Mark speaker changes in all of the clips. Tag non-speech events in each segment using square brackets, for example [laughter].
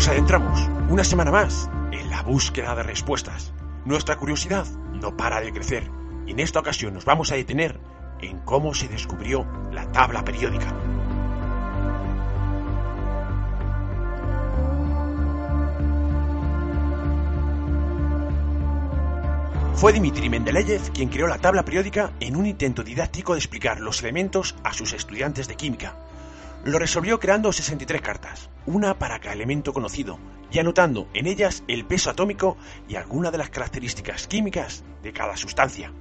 Speaker 1: Nos adentramos, una semana más, en la búsqueda de respuestas. Nuestra curiosidad no para de crecer y en esta ocasión nos vamos a detener en cómo se descubrió la tabla periódica. Fue Dmitri Mendeleev quien creó la tabla periódica en un intento didáctico de explicar los elementos a sus estudiantes de química. Lo resolvió creando 63 cartas, una para cada elemento conocido, y anotando en ellas el peso atómico y algunas de las características químicas de cada sustancia.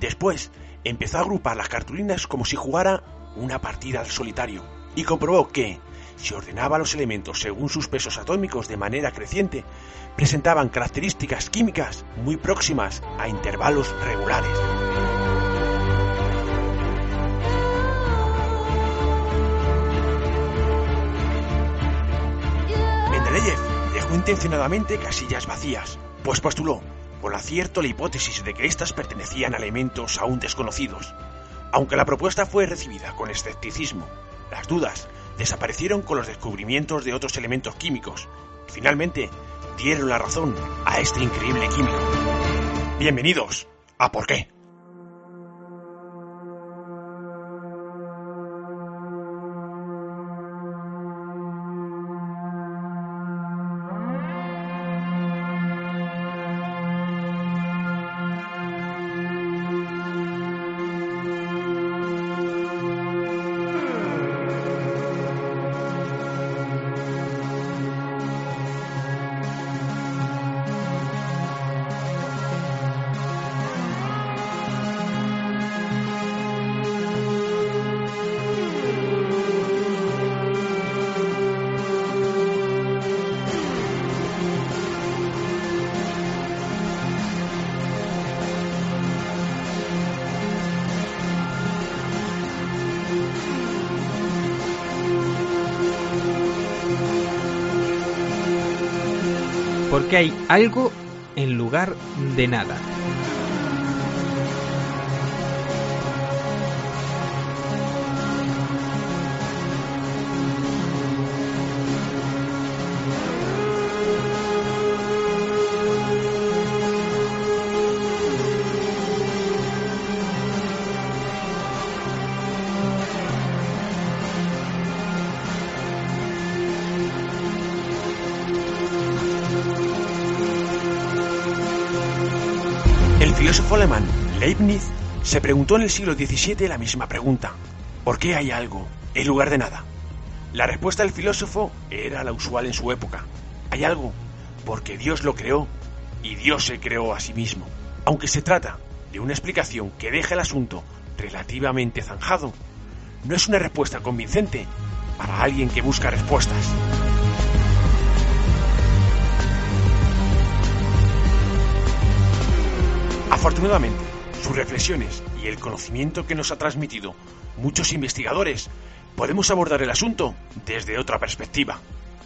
Speaker 1: Después empezó a agrupar las cartulinas como si jugara una partida al solitario, y comprobó que, si ordenaba los elementos según sus pesos atómicos de manera creciente, presentaban características químicas muy próximas a intervalos regulares. Mendeleev dejó intencionadamente casillas vacías, pues postuló, con acierto, la hipótesis de que éstas pertenecían a elementos aún desconocidos. Aunque la propuesta fue recibida con escepticismo, las dudas desaparecieron con los descubrimientos de otros elementos químicos. Finalmente, dieron la razón a este increíble químico. Bienvenidos a Por qué.
Speaker 2: Porque hay algo en lugar de nada.
Speaker 1: Se preguntó en el siglo XVII la misma pregunta. ¿Por qué hay algo en lugar de nada? La respuesta del filósofo era la usual en su época. Hay algo porque Dios lo creó y Dios se creó a sí mismo. Aunque se trata de una explicación que deja el asunto relativamente zanjado, no es una respuesta convincente para alguien que busca respuestas. Afortunadamente, sus reflexiones y el conocimiento que nos ha transmitido muchos investigadores, podemos abordar el asunto desde otra perspectiva.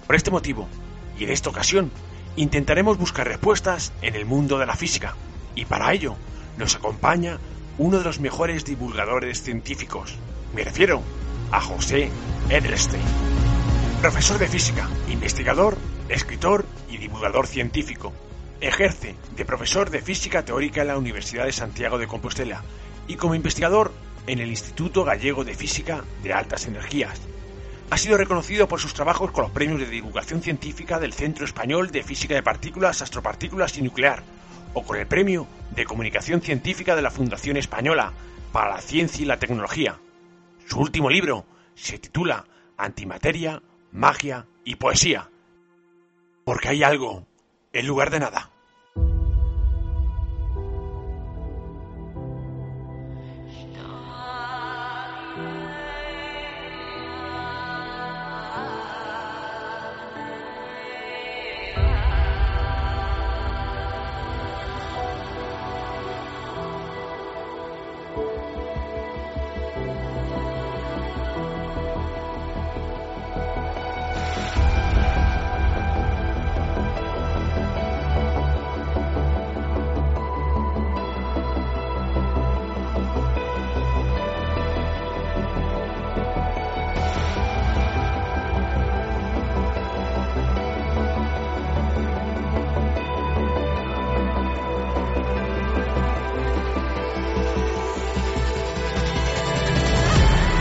Speaker 1: Por este motivo, y en esta ocasión, intentaremos buscar respuestas en el mundo de la física, y para ello nos acompaña uno de los mejores divulgadores científicos. Me refiero a José Edelstein, profesor de física, investigador, escritor y divulgador científico. Ejerce de profesor de física teórica en la Universidad de Santiago de Compostela y como investigador en el Instituto Gallego de Física de Altas Energías. Ha sido reconocido por sus trabajos con los premios de divulgación científica del Centro Español de Física de Partículas, Astropartículas y Nuclear, o con el premio de comunicación científica de la Fundación Española para la Ciencia y la Tecnología. Su último libro se titula Antimateria, Magia y Poesía. Porque hay algo en lugar de nada.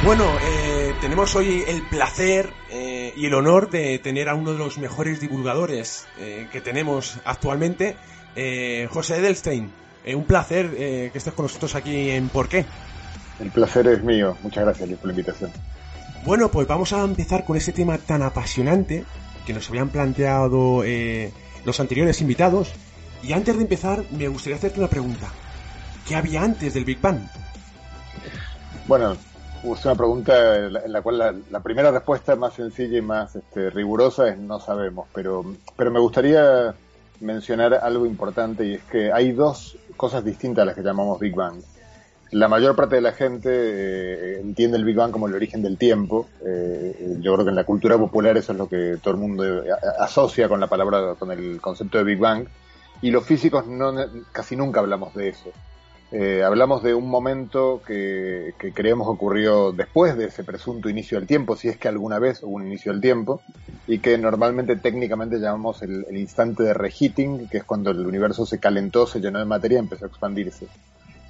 Speaker 1: Bueno, eh, tenemos hoy el placer eh, y el honor de tener a uno de los mejores divulgadores eh, que tenemos actualmente, José Edelstein. un placer que estés con nosotros aquí en ¿Por qué?
Speaker 3: El placer es mío. Muchas gracias por la invitación.
Speaker 1: Bueno, pues vamos a empezar con ese tema tan apasionante que nos habían planteado los anteriores invitados. Y antes de empezar, me gustaría hacerte una pregunta. ¿Qué había antes del Big Bang?
Speaker 3: Bueno, es una pregunta en la, cual la, primera respuesta más sencilla y más este, rigurosa es no sabemos, pero, pero me gustaría mencionar algo importante y es que hay dos cosas distintas a las que llamamos Big Bang. La mayor parte de la gente eh, entiende el Big Bang como el origen del tiempo. Eh, yo creo que en la cultura popular eso es lo que todo el mundo eh, asocia con la palabra, con el concepto de Big Bang. Y los físicos no, casi nunca hablamos de eso. Eh, hablamos de un momento que, creemos ocurrió después de ese presunto inicio del tiempo, si es que alguna vez hubo un inicio del tiempo, y que normalmente técnicamente llamamos el, instante de reheating, que es cuando el universo se calentó, se llenó de materia y empezó a expandirse.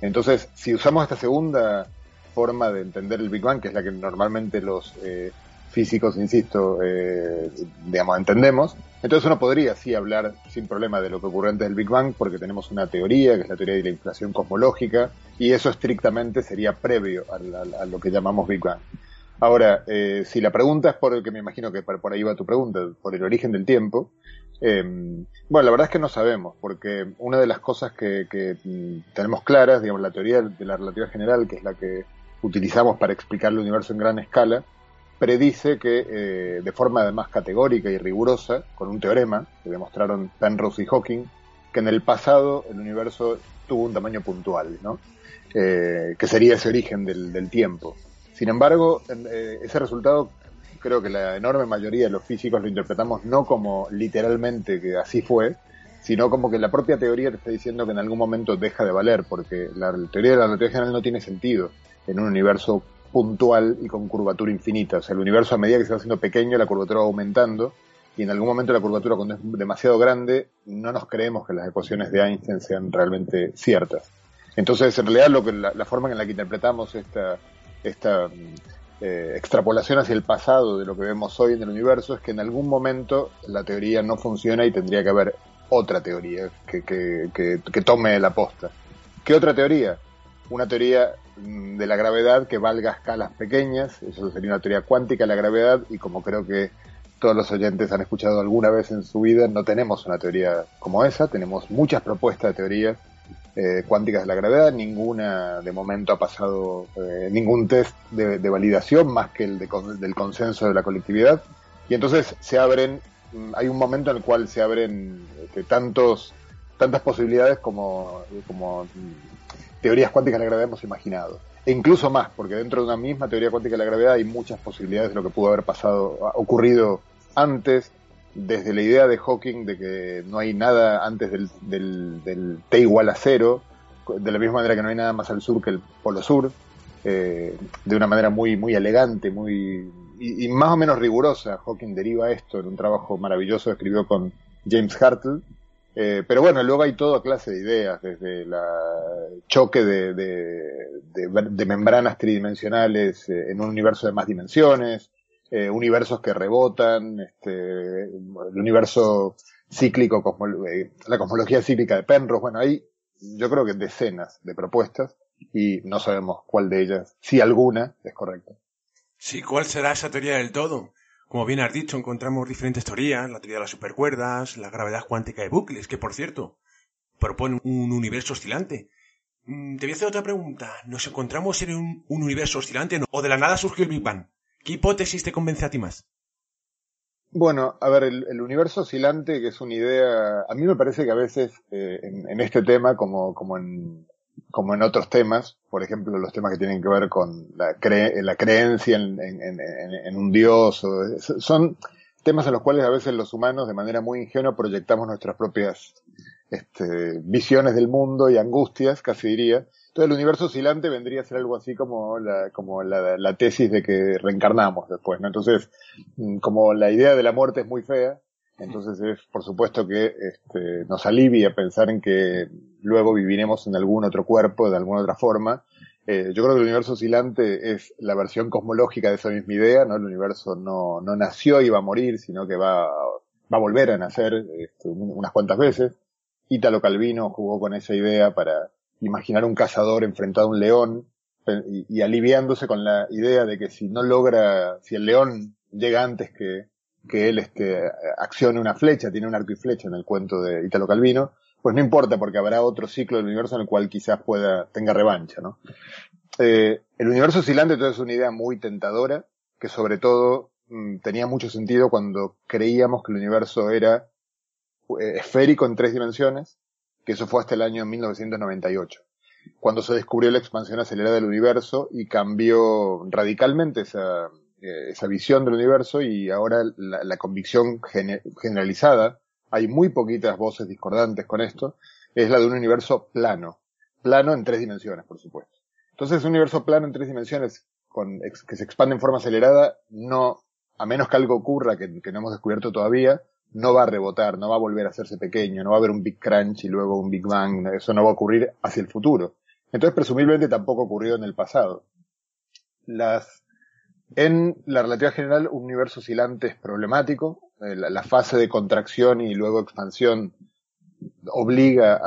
Speaker 3: Entonces, si usamos esta segunda forma de entender el Big Bang, que es la que normalmente los eh, físicos, insisto, eh, digamos, entendemos. Entonces uno podría sí hablar sin problema de lo que ocurrió antes del Big Bang porque tenemos una teoría, que es la teoría de la inflación cosmológica, y eso estrictamente sería previo a, lo que llamamos Big Bang. Ahora, eh, si la pregunta es por el que me imagino que por, ahí va tu pregunta, por el origen del tiempo, em, bueno, la verdad es que no sabemos, porque una de las cosas que, que mm, tenemos claras, digamos, la teoría de la relatividad general, que es la que utilizamos para explicar el universo en gran escala, predice que eh, de forma además categórica y rigurosa, con un teorema que demostraron Penrose y Hawking, que en el pasado el universo tuvo un tamaño puntual, ¿no? Eh, que sería ese origen del, tiempo. Sin embargo, eh, ese resultado creo que la enorme mayoría de los físicos lo interpretamos no como literalmente que así fue, sino como que la propia teoría te está diciendo que en algún momento deja de valer, porque la teoría de la relatividad general no tiene sentido en un universo puntual y con curvatura infinita. O sea, el universo a medida que se va haciendo pequeño, la curvatura va aumentando y en algún momento la curvatura cuando es demasiado grande, no nos creemos que las ecuaciones de Einstein sean realmente ciertas. Entonces, en realidad, lo que la, forma en la que interpretamos esta, esta eh, extrapolación hacia el pasado de lo que vemos hoy en el universo es que en algún momento la teoría no funciona y tendría que haber otra teoría que, que, que tome la posta. ¿Qué otra teoría? Una teoría Mm, de la gravedad que valga escalas pequeñas, eso sería una teoría cuántica de la gravedad y como creo que todos los oyentes han escuchado alguna vez en su vida, no tenemos una teoría como esa, tenemos muchas propuestas de teorías eh, cuánticas de la gravedad, ninguna de momento ha pasado eh, ningún test de, validación más que el del consenso de la colectividad y entonces se abren, mm, hay un momento en el cual se abren este, tantos tantas posibilidades como teorías cuánticas de la gravedad hemos imaginado. E incluso más, porque dentro de una misma teoría cuántica de la gravedad hay muchas posibilidades de lo que pudo haber pasado, ocurrido antes, desde la idea de Hawking de que no hay nada antes del, del, T igual a cero, de la misma manera que no hay nada más al sur que el polo sur, eh, de una manera muy, muy elegante, muy y, y, más o menos rigurosa. Hawking deriva esto en un trabajo maravilloso que escribió con James Hartle, eh, pero bueno, luego hay toda clase de ideas, desde el choque de, de, membranas tridimensionales eh, en un universo de más dimensiones, eh, universos que rebotan, este, el universo cíclico, la cosmología cíclica de Penrose, bueno, hay yo creo que decenas de propuestas y no sabemos cuál de ellas, si alguna, es correcta.
Speaker 1: Sí, ¿cuál será esa teoría del todo? Como bien has dicho, encontramos diferentes teorías, la teoría de las supercuerdas, la gravedad cuántica de bucles, que por cierto, propone un universo oscilante. Mm, te voy a hacer otra pregunta. ¿Nos encontramos en un, universo oscilante o de la nada surgió el Big Bang? ¿Qué hipótesis te convence a ti más?
Speaker 3: Bueno, a ver, el, universo oscilante, que es una idea, a mí me parece que a veces eh, en, este tema, como, como en, como en otros temas, por ejemplo, los temas que tienen que ver con la, la creencia en, un dios, son temas en los cuales a veces los humanos de manera muy ingenua proyectamos nuestras propias este, visiones del mundo y angustias, casi diría. Entonces el universo oscilante vendría a ser algo así como la, como la, la tesis de que reencarnamos después, ¿no? Entonces, mm, como la idea de la muerte es muy fea, entonces es por supuesto que este, nos alivia pensar en que luego viviremos en algún otro cuerpo de alguna otra forma. Eh, yo creo que el universo oscilante es la versión cosmológica de esa misma idea, ¿no? El universo no, no nació y va a morir, sino que va, va a volver a nacer este, unas cuantas veces. Italo Calvino jugó con esa idea para imaginar un cazador enfrentado a un león y, y, aliviándose con la idea de que si no logra, si el león llega antes que, que él este, accione una flecha, tiene un arco y flecha en el cuento de Italo Calvino, pues no importa porque habrá otro ciclo del universo en el cual quizás pueda, tenga revancha, ¿no? Eh, el universo oscilante entonces es una idea muy tentadora, que sobre todo mm, tenía mucho sentido cuando creíamos que el universo era eh, esférico en tres dimensiones, que eso fue hasta el año 1998, cuando se descubrió la expansión acelerada del universo y cambió radicalmente esa, eh, esa visión del universo y ahora la, convicción generalizada hay muy poquitas voces discordantes con esto, es la de un universo plano. Plano en tres dimensiones, por supuesto. Entonces, un universo plano en tres dimensiones con, que se expande en forma acelerada, no, a menos que algo ocurra que no hemos descubierto todavía, no va a rebotar, no va a volver a hacerse pequeño, no va a haber un Big Crunch y luego un Big Bang, eso no va a ocurrir hacia el futuro. Entonces, presumiblemente tampoco ocurrió en el pasado. Las, en la relatividad general, un universo oscilante es problemático, eh, la, fase de contracción y luego expansión obliga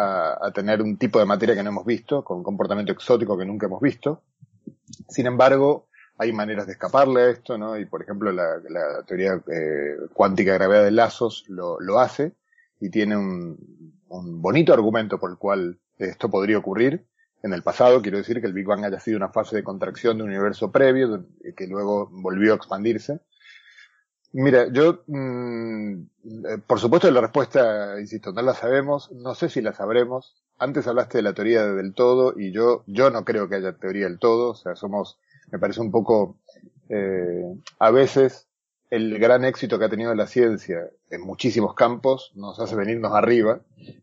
Speaker 3: a, tener un tipo de materia que no hemos visto, con comportamiento exótico que nunca hemos visto. Sin embargo, hay maneras de escaparle a esto, ¿no? Y por ejemplo, la, la teoría eh, cuántica de gravedad de lazos lo, hace y tiene un, un, bonito argumento por el cual esto podría ocurrir. En el pasado, quiero decir que el Big Bang haya sido una fase de contracción de un universo previo, que luego volvió a expandirse. Mira, yo, mmm, por supuesto la respuesta, insisto, no la sabemos, no sé si la sabremos. Antes hablaste de la teoría del todo y yo, yo no creo que haya teoría del todo, o sea, somos, me parece un poco, eh, a veces el gran éxito que ha tenido la ciencia en muchísimos campos nos hace venirnos arriba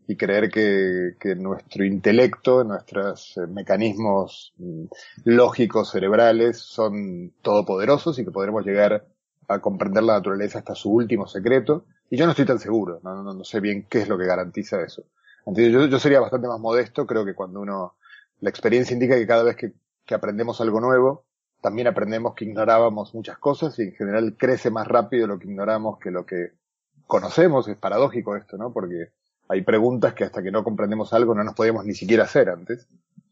Speaker 3: y creer que, que nuestro intelecto, nuestros eh, mecanismos mm, lógicos cerebrales son todopoderosos y que podremos llegar a comprender la naturaleza hasta su último secreto, y yo no estoy tan seguro, no, no, sé bien qué es lo que garantiza eso. Entonces yo, yo, sería bastante más modesto, creo que cuando uno, la experiencia indica que cada vez que aprendemos algo nuevo, también aprendemos que ignorábamos muchas cosas y en general crece más rápido lo que ignoramos que lo que conocemos, es paradójico esto, ¿no? Porque hay preguntas que hasta que no comprendemos algo no nos podemos ni siquiera hacer antes.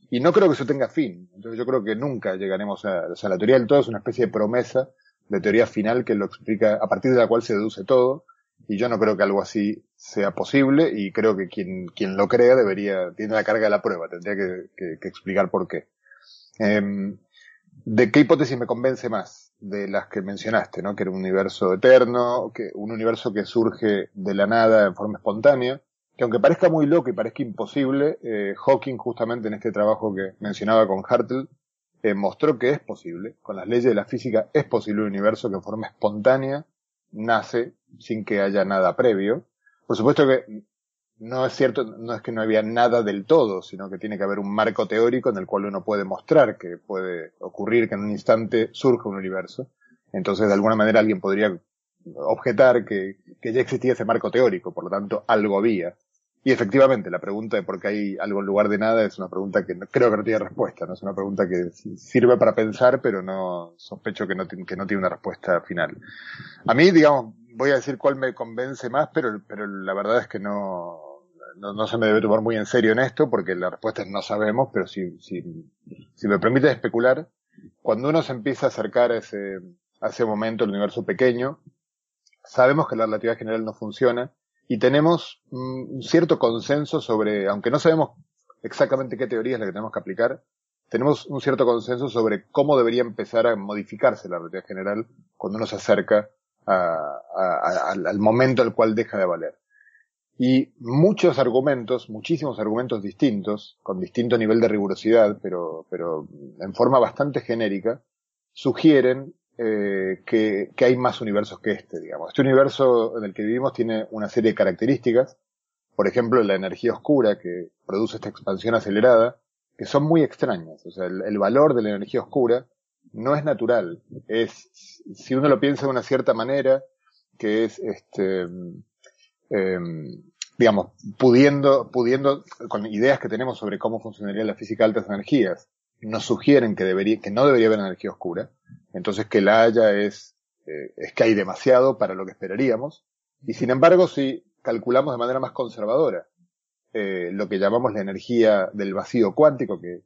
Speaker 3: Y no creo que eso tenga fin. Entonces yo creo que nunca llegaremos a, o sea, la teoría del todo es una especie de promesa de teoría final que lo explica, a partir de la cual se deduce todo, y yo no creo que algo así sea posible, y creo que quien, quien lo crea debería, tiene la carga de la prueba, tendría que, que, que explicar por qué. Eh, ¿De qué hipótesis me convence más? De las que mencionaste, ¿no? Que era un universo eterno, que un universo que surge de la nada en forma espontánea, que aunque parezca muy loco y parezca imposible, eh, Hawking justamente en este trabajo que mencionaba con Hartle, eh, mostró que es posible, con las leyes de la física es posible un universo que en forma espontánea nace sin que haya nada previo. Por supuesto que no es cierto, no es que no había nada del todo, sino que tiene que haber un marco teórico en el cual uno puede mostrar que puede ocurrir que en un instante surja un universo. Entonces, de alguna manera alguien podría objetar que, que ya existía ese marco teórico, por lo tanto, algo había. Y efectivamente, la pregunta de por qué hay algo en lugar de nada es una pregunta que no, creo que no tiene respuesta, ¿no? Es una pregunta que sirve para pensar, pero no sospecho que no, que no tiene una respuesta final. A mí, digamos, voy a decir cuál me convence más, pero, pero la verdad es que no, no, no se me debe tomar muy en serio en esto, porque la respuesta es no sabemos, pero si, si, si me permite especular, cuando uno se empieza a acercar a ese, a ese momento, el universo pequeño, sabemos que la relatividad general no funciona, y tenemos un cierto consenso sobre, aunque no sabemos exactamente qué teoría es la que tenemos que aplicar, tenemos un cierto consenso sobre cómo debería empezar a modificarse la relatividad general cuando uno se acerca a, a, al momento al cual deja de valer. Y muchos argumentos, muchísimos argumentos distintos, con distinto nivel de rigurosidad, pero, pero en forma bastante genérica, sugieren eh, que, que, hay más universos que este, digamos. Este universo en el que vivimos tiene una serie de características, por ejemplo, la energía oscura que produce esta expansión acelerada, que son muy extrañas. O sea, el, el valor de la energía oscura no es natural. Es, si uno lo piensa de una cierta manera, que es, este, eh, digamos, pudiendo, pudiendo, con ideas que tenemos sobre cómo funcionaría la física de altas energías, nos sugieren que, debería, que no debería haber energía oscura. Entonces que la haya es, eh, es que hay demasiado para lo que esperaríamos. Y sin embargo, si calculamos de manera más conservadora eh, lo que llamamos la energía del vacío cuántico, que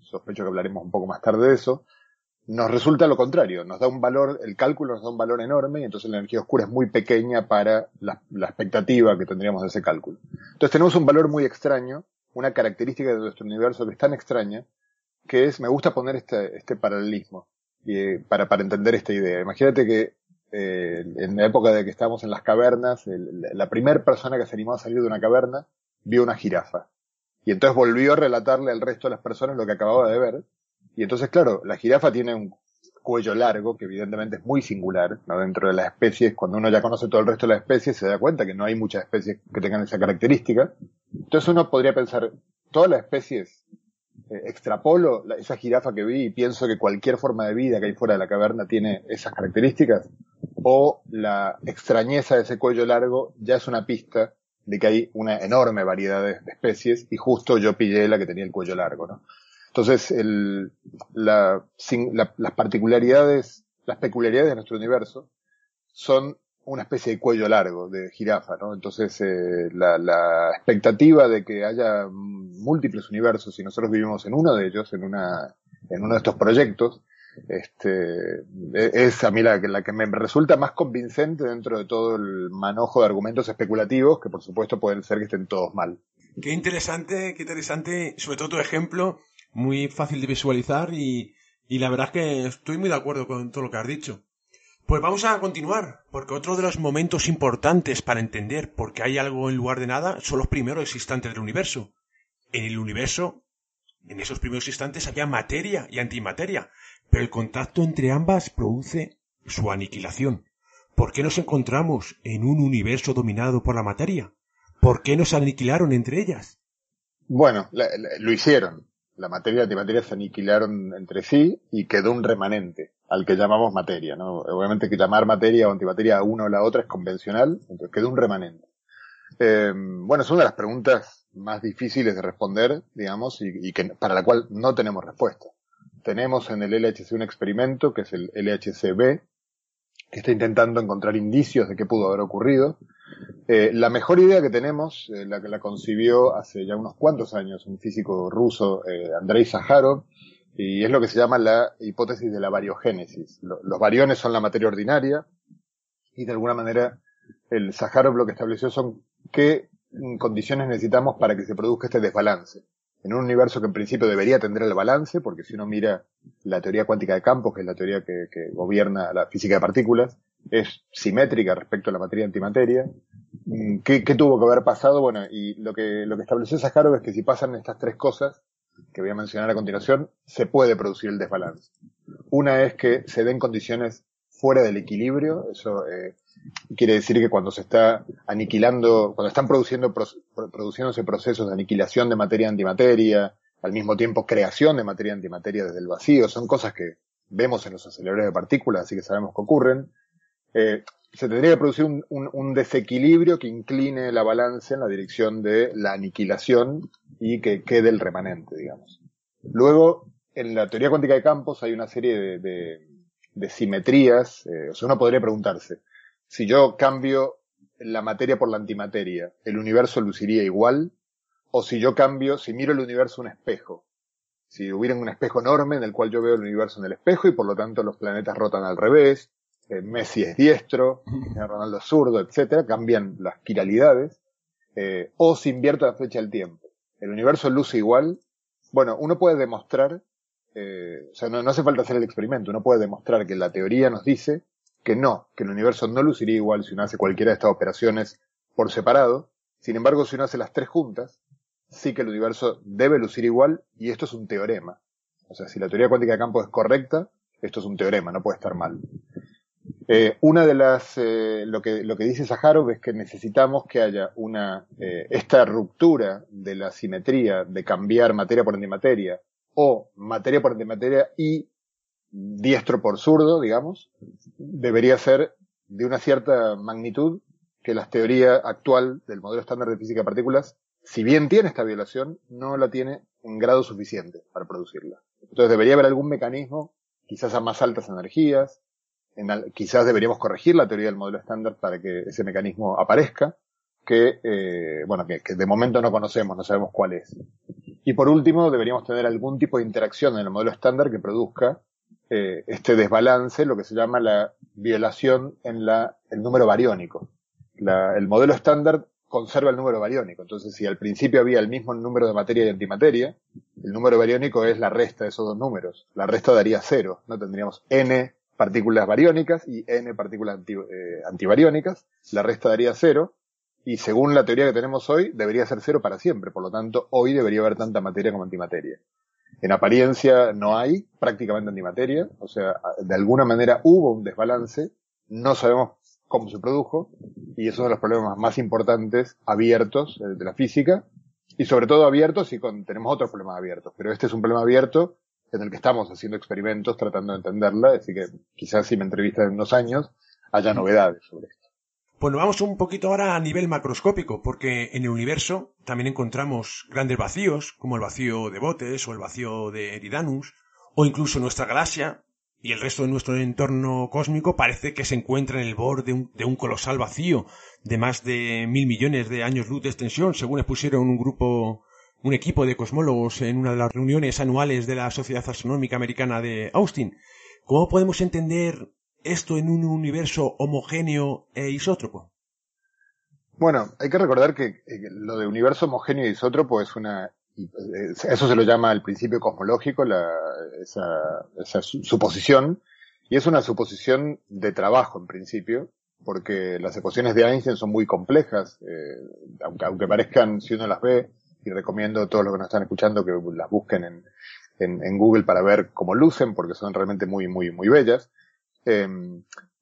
Speaker 3: sospecho que hablaremos un poco más tarde de eso, nos resulta lo contrario, nos da un valor, el cálculo nos da un valor enorme y entonces la energía oscura es muy pequeña para la, expectativa que tendríamos de ese cálculo. Entonces tenemos un valor muy extraño, una característica de nuestro universo que es tan extraña, que es, me gusta poner este, este paralelismo y, para, para entender esta idea. Imagínate que eh, en la época de que estábamos en las cavernas, la primera persona que se animó a salir de una caverna vio una jirafa. Y entonces volvió a relatarle al resto de las personas lo que acababa de ver. Y entonces, claro, la jirafa tiene un cuello largo, que evidentemente es muy singular, ¿no? Dentro de las especies, cuando uno ya conoce todo el resto de las especies, se da cuenta que no hay muchas especies que tengan esa característica. Entonces uno podría pensar, todas las especies, eh, extrapolo esa jirafa que vi y pienso que cualquier forma de vida que hay fuera de la caverna tiene esas características, o la extrañeza de ese cuello largo ya es una pista de que hay una enorme variedad de, de especies y justo yo pillé la que tenía el cuello largo, ¿no? Entonces, el, la, la, las particularidades, las peculiaridades de nuestro universo son una especie de cuello largo de jirafa, ¿no? Entonces, eh, la, la, expectativa de que haya múltiples universos y nosotros vivimos en uno de ellos, en una, en uno de estos proyectos, este, e, es a mí la, la que me resulta más convincente dentro de todo el manojo de argumentos especulativos, que por supuesto pueden ser que estén todos mal.
Speaker 1: Qué interesante, qué interesante, sobre todo tu ejemplo, muy fácil de visualizar y, y la verdad es que estoy muy de acuerdo con todo lo que has dicho. Pues vamos a continuar, porque otro de los momentos importantes para entender por qué hay algo en lugar de nada son los primeros instantes del universo. En el universo, en esos primeros instantes había materia y antimateria, pero el contacto entre ambas produce su aniquilación. ¿Por qué nos encontramos en un universo dominado por la materia? ¿Por qué nos aniquilaron entre ellas?
Speaker 3: Bueno, lo hicieron la materia y la antimateria se aniquilaron entre sí y quedó un remanente, al que llamamos materia, ¿no? Obviamente que llamar materia o antimateria a una o la otra es convencional, entonces quedó un remanente. Eh, bueno, es una de las preguntas más difíciles de responder, digamos, y, y, que, para la cual no tenemos respuesta. Tenemos en el LHC un experimento, que es el LHCb, que está intentando encontrar indicios de qué pudo haber ocurrido. Eh, la mejor idea que tenemos, eh, la que la concibió hace ya unos cuantos años un físico ruso, eh, Andrei Sájarov, y es lo que se llama la hipótesis de la variogénesis. Lo, los variones son la materia ordinaria, y de alguna manera el Sájarov lo que estableció son qué condiciones necesitamos para que se produzca este desbalance en un universo que en principio debería tener el balance, porque si uno mira la teoría cuántica de campos, que es la teoría que gobierna la física de partículas, es simétrica respecto a la materia antimateria. Mm, ¿Qué, ¿Qué, tuvo que haber pasado? Bueno, y lo que, lo que estableció Sakharov es que si pasan estas tres cosas, que voy a mencionar a continuación, se puede producir el desbalance. Una es que se den condiciones fuera del equilibrio, eso eh, quiere decir que cuando se está aniquilando, cuando están produciendo, produciéndose procesos de aniquilación de materia antimateria, al mismo tiempo creación de materia antimateria desde el vacío, son cosas que vemos en los aceleradores de partículas, así que sabemos que ocurren. Eh, se tendría que producir un, un, desequilibrio que incline la balanza en la dirección de la aniquilación y que quede el remanente, digamos. Luego, en la teoría cuántica de campos hay una serie de, de, de simetrías, eh, o sea, uno podría preguntarse, si yo cambio la materia por la antimateria, ¿el universo luciría igual? O si yo cambio, si miro el universo un espejo, si hubiera un espejo enorme en el cual yo veo el universo en el espejo y por lo tanto los planetas rotan al revés, eh, Messi es diestro, [laughs] Ronaldo es zurdo, etcétera, cambian las quiralidades, eh, o si invierto la fecha del tiempo. ¿El universo luce igual? Bueno, uno puede demostrar, eh, o sea, no, no hace falta hacer el experimento, uno puede demostrar que la teoría nos dice que no, que el universo no luciría igual si uno hace cualquiera de estas operaciones por separado. Sin embargo, si uno hace las tres juntas, sí que el universo debe lucir igual y esto es un teorema. O sea, si la teoría cuántica de campo es correcta, esto es un teorema, no puede estar mal. Eh, una de las, eh, lo que, lo que dice Saharov es que necesitamos que haya una, eh, esta ruptura de la simetría de cambiar materia por antimateria o materia por antimateria y diestro por zurdo, digamos, debería ser de una cierta magnitud que la teoría actual del modelo estándar de física de partículas si bien tiene esta violación, no la tiene en grado suficiente para producirla. Entonces debería haber algún mecanismo, quizás a más altas energías, en quizás deberíamos corregir la teoría del modelo estándar para que ese mecanismo aparezca, que, eh, bueno, que, de momento no conocemos, no sabemos cuál es. Y por último, deberíamos tener algún tipo de interacción en el modelo estándar que produzca eh, este desbalance, lo que se llama la violación en la, el número bariónico. La, el modelo estándar conserva el número bariónico. Entonces, si al principio había el mismo número de materia y antimateria, el número bariónico es la resta de esos dos números. La resta daría cero, ¿no? Tendríamos n partículas bariónicas y n partículas anti, eh, antibariónicas. La resta daría cero y según la teoría que tenemos hoy, debería ser cero para siempre. Por lo tanto, hoy debería haber tanta materia como antimateria. En apariencia no hay prácticamente antimateria, o sea, de alguna manera hubo un desbalance, no sabemos cómo se produjo, y es uno de los problemas más importantes abiertos eh, de la física, y sobre todo abiertos y con, tenemos otros problemas abiertos, pero este es un problema abierto en el que estamos haciendo experimentos tratando de entenderla, así que quizás si me entrevistan en unos años haya novedades sobre esto.
Speaker 1: Bueno, vamos un poquito ahora a nivel macroscópico, porque en el universo también encontramos grandes vacíos, como el vacío de Botes o el vacío de Eridanus, o incluso nuestra galaxia y el resto de nuestro entorno cósmico parece que se encuentra en el borde de un, de un colosal vacío de más de mil millones de años luz de extensión, según expusieron un grupo, un equipo de cosmólogos en una de las reuniones anuales de la Sociedad Astronómica Americana de Austin. ¿Cómo podemos entender esto en un universo homogéneo e isótropo?
Speaker 3: Bueno, hay que recordar que, lo de universo homogéneo e isótropo es una eso se lo llama el principio cosmológico, la, esa, esa, suposición, y es una suposición de trabajo en principio, porque las ecuaciones de Einstein son muy complejas, eh, aunque, aunque parezcan, si uno las ve, y recomiendo a todos los que nos están escuchando que las busquen en, en, Google para ver cómo lucen, porque son realmente muy, muy, muy bellas. Eh,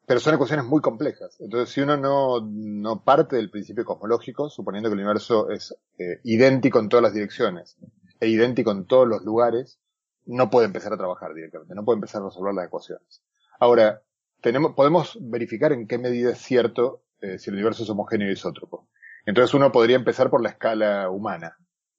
Speaker 3: pero son ecuaciones muy complejas. Entonces, si uno no, no parte del principio cosmológico, suponiendo que el universo es eh, idéntico en todas las direcciones e idéntico en todos los lugares, no puede empezar a trabajar directamente, no puede empezar a resolver las ecuaciones. Ahora, tenemos, podemos verificar en qué medida es cierto eh, si el universo es homogéneo y isótropo. Entonces uno podría empezar por la escala humana.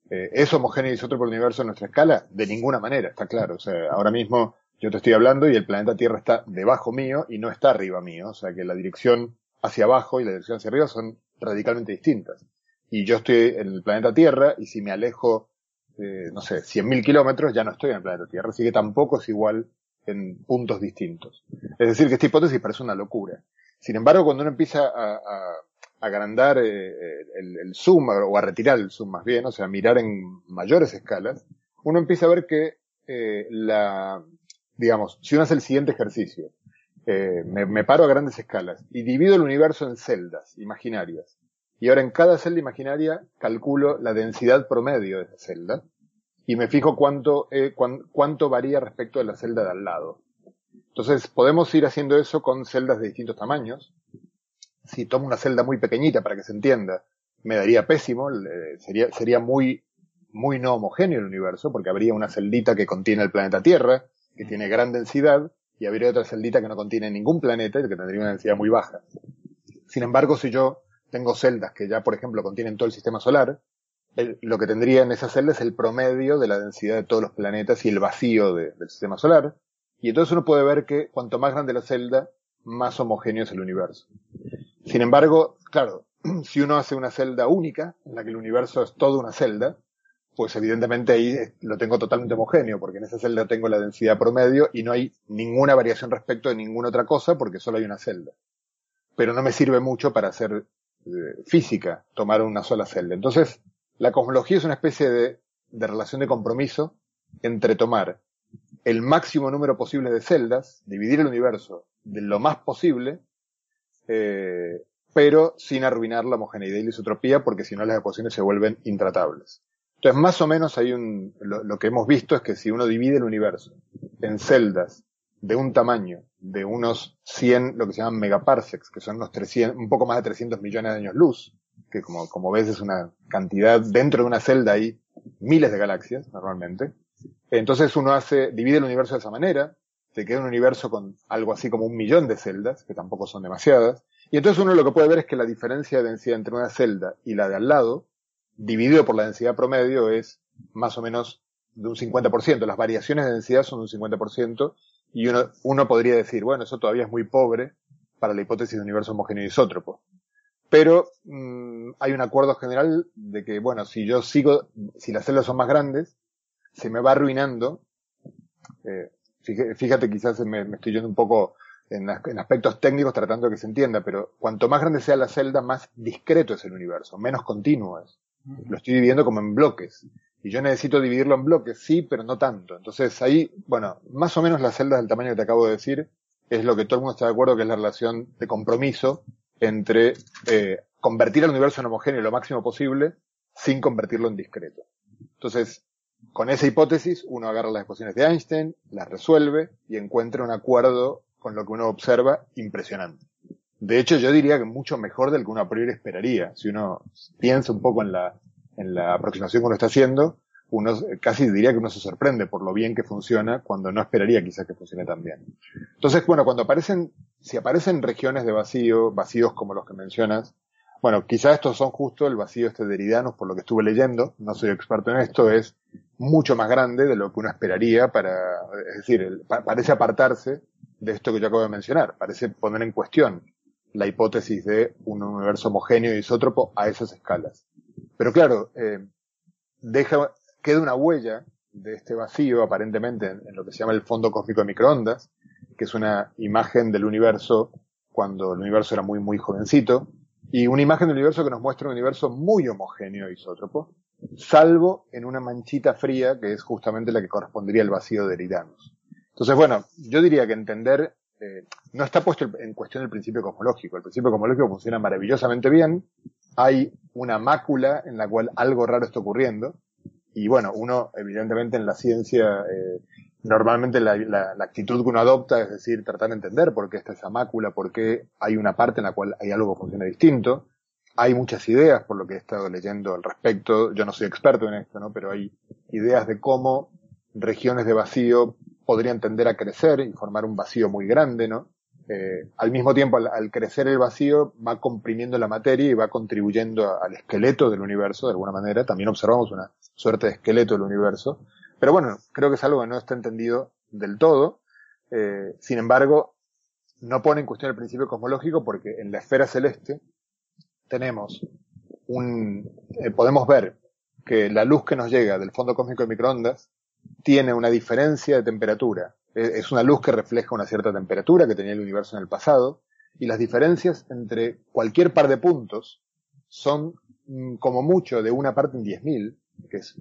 Speaker 3: Eh, ¿Es homogéneo y isótropo el universo en nuestra escala? De ninguna manera, está claro. O sea, ahora mismo yo te estoy hablando y el planeta Tierra está debajo mío y no está arriba mío. O sea que la dirección hacia abajo y la dirección hacia arriba son radicalmente distintas. Y yo estoy en el planeta Tierra y si me alejo, eh, no sé, 100.000 kilómetros, ya no estoy en el planeta Tierra. Así que tampoco es igual en puntos distintos. Es decir, que esta hipótesis parece una locura. Sin embargo, cuando uno empieza a, agrandar eh, el, el, zoom o a retirar el zoom más bien, o sea, mirar en mayores escalas, uno empieza a ver que eh, la, digamos, si uno hace el siguiente ejercicio, eh, me, paro a grandes escalas y divido el universo en celdas imaginarias. Y ahora en cada celda imaginaria calculo la densidad promedio de esa celda y me fijo cuánto, eh, cuánto varía respecto de la celda de al lado. Entonces podemos ir haciendo eso con celdas de distintos tamaños. Si tomo una celda muy pequeñita para que se entienda, me daría pésimo, sería, sería muy, muy no homogéneo el universo, porque habría una celdita que contiene el planeta Tierra, que tiene gran densidad, y habría otra celdita que no contiene ningún planeta y que tendría una densidad muy baja. Sin embargo, si yo tengo celdas que ya, por ejemplo, contienen todo el sistema solar, lo que tendría en esa celda es el promedio de la densidad de todos los planetas y el vacío del sistema solar. Y entonces uno puede ver que cuanto más grande la celda, más homogéneo es el universo. Sin embargo, claro, [clears throat] si uno hace una celda única, en la que el universo es toda una celda, pues evidentemente ahí lo tengo totalmente homogéneo, porque en esa celda tengo la densidad promedio y no hay ninguna variación respecto de ninguna otra cosa, porque solo hay una celda. Pero no me sirve mucho para hacer eh, física, tomar una sola celda. Entonces, la cosmología es una especie de relación de compromiso entre tomar el máximo número posible de celdas, dividir el universo de lo más posible, eh, pero sin arruinar la homogeneidad y la isotropía, porque si no las ecuaciones se vuelven intratables. Entonces, más o menos hay un, lo, que hemos visto es que si uno divide el universo en celdas de un tamaño de unos 100, lo que se llaman megaparsecs, que son unos 300, un poco más de 300 millones de años luz, que como, como ves es una cantidad, dentro de una celda hay miles de galaxias, normalmente. Entonces uno hace, divide el universo de esa manera, se queda un universo con algo así como un millón de celdas, que tampoco son demasiadas, y entonces uno lo que puede ver es que la diferencia de densidad entre una celda y la de al lado dividido por la densidad promedio es más o menos de un 50%. Las variaciones de densidad son de un 50% y uno, uno podría decir, bueno, eso todavía es muy pobre para la hipótesis de universo homogéneo isótropo. Pero mmm, hay un acuerdo general de que, bueno, si yo sigo, si las células son más grandes, se me va arruinando. Eh, fíjate, quizás me, me, estoy yendo un poco en, en, aspectos técnicos tratando de que se entienda, pero cuanto más grande sea la celda, más discreto es el universo, menos continuo es. Lo estoy dividiendo como en bloques. Y yo necesito dividirlo en bloques, sí, pero no tanto. Entonces ahí, bueno, más o menos las celdas del tamaño que te acabo de decir es lo que todo el mundo está de acuerdo que es la relación de compromiso entre eh, convertir al universo en homogéneo lo máximo posible sin convertirlo en discreto. Entonces, con esa hipótesis, uno agarra las ecuaciones de Einstein, las resuelve y encuentra un acuerdo con lo que uno observa impresionante. De hecho, yo diría que mucho mejor del que uno a priori esperaría. Si uno piensa un poco en la, en la aproximación que uno está haciendo, uno casi diría que uno se sorprende por lo bien que funciona cuando no esperaría quizás que funcione tan bien. Entonces, bueno, cuando aparecen, si aparecen regiones de vacío, vacíos como los que mencionas, bueno, quizás estos son justo el vacío este de Eridanus, por lo que estuve leyendo, no soy experto en esto, es mucho más grande de lo que uno esperaría para, es decir, parece apartarse de esto que yo acabo de mencionar, parece poner en cuestión la hipótesis de un universo homogéneo y isótropo a esas escalas. Pero claro, eh, deja, queda una huella de este vacío aparentemente en, en, lo que se llama el fondo cósmico de microondas, que es una imagen del universo cuando el universo era muy, muy jovencito, y una imagen del universo que nos muestra un universo muy homogéneo e isótropo, salvo en una manchita fría que es justamente la que correspondería al vacío de Eridanus. Entonces, bueno, yo diría que entender, eh, no está puesto en cuestión el principio cosmológico. El principio cosmológico funciona maravillosamente bien. Hay una mácula en la cual algo raro está ocurriendo, y bueno, uno, evidentemente, en la ciencia, eh, normalmente la, la, la, actitud que uno adopta es decir, tratar de entender por qué está esa mácula, por qué hay una parte en la cual hay algo que funciona distinto. Hay muchas ideas, por lo que he estado leyendo al respecto. Yo no soy experto en esto, ¿no? Pero hay ideas de cómo regiones de vacío podrían tender a crecer y formar un vacío muy grande, ¿no? Eh, al mismo tiempo, al, crecer el vacío, va comprimiendo la materia y va contribuyendo al esqueleto del universo, de alguna manera. También observamos una suerte de esqueleto del universo. Pero bueno, creo que es algo que no está entendido del todo. Eh, sin embargo, no pone en cuestión el principio cosmológico porque en la esfera celeste tenemos un, eh, podemos ver que la luz que nos llega del fondo cósmico de microondas tiene una diferencia de temperatura. Es una luz que refleja una cierta temperatura que tenía el universo en el pasado, y las diferencias entre cualquier par de puntos son mm, como mucho de una parte en 10.000, que es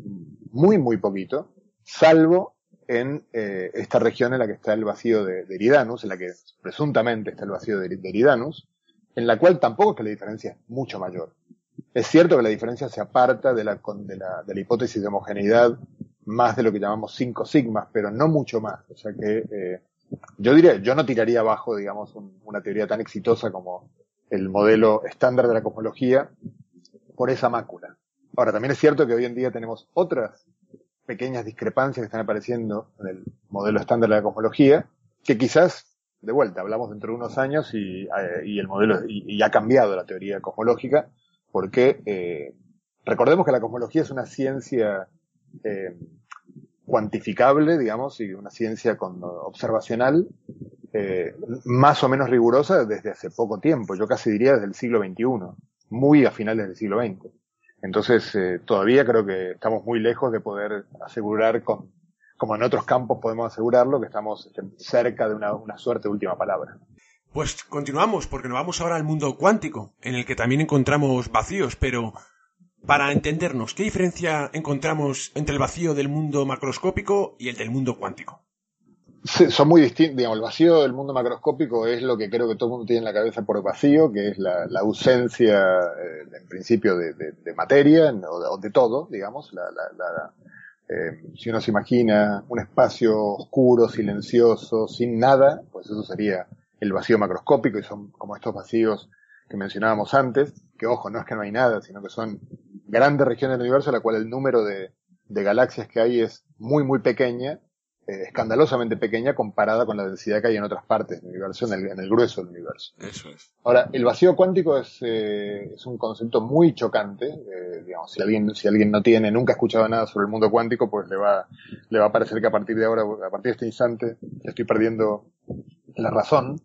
Speaker 3: muy, muy poquito, salvo en eh, esta región en la que está el vacío de, Eridanus, en la que presuntamente está el vacío de Eridanus, en la cual tampoco es que la diferencia es mucho mayor. Es cierto que la diferencia se aparta de la, de la, de la hipótesis de homogeneidad más de lo que llamamos 5 sigmas, pero no mucho más. O sea que eh, yo diría, yo no tiraría abajo, digamos, un, una teoría tan exitosa como el modelo estándar de la cosmología por esa mácula. Ahora, también es cierto que hoy en día tenemos otras pequeñas discrepancias que están apareciendo en el modelo estándar de la cosmología, que quizás, de vuelta, hablamos dentro de unos años y, eh, y el modelo, y, ha cambiado la teoría cosmológica, porque eh, recordemos que la cosmología es una ciencia eh, cuantificable, digamos, y una ciencia observacional eh, más o menos rigurosa desde hace poco tiempo, yo casi diría desde el siglo XXI, muy a finales del siglo XX. Entonces, eh, todavía creo que estamos muy lejos de poder asegurar, con, como en otros campos podemos asegurarlo, que estamos este, cerca de una, una suerte de última palabra.
Speaker 1: Pues continuamos, porque nos vamos ahora al mundo cuántico, en el que también encontramos vacíos, pero para entendernos, ¿qué diferencia encontramos entre el vacío del mundo macroscópico y el del mundo cuántico?
Speaker 3: Sí, son muy distintos. Digamos, el vacío del mundo macroscópico es lo que creo que todo el mundo tiene en la cabeza por vacío, que es la, la ausencia, eh, en principio, de, de, de materia o de, o de, todo, digamos. La, eh, si uno se imagina un espacio oscuro, silencioso, sin nada, pues eso sería el vacío macroscópico y son como estos vacíos que mencionábamos antes, que ojo, no es que no hay nada, sino que son grandes regiones del universo en la cual el número de, de galaxias que hay es muy, muy pequeña eh, escandalosamente pequeña comparada con la densidad que hay en otras partes del universo, en el, grueso del universo.
Speaker 1: Eso es.
Speaker 3: Ahora, el vacío cuántico es, eh, es un concepto muy chocante. Eh, digamos, si alguien, si alguien no tiene, nunca ha escuchado nada sobre el mundo cuántico, pues le va, le va a parecer que a partir de ahora, a partir de este instante, estoy perdiendo la razón,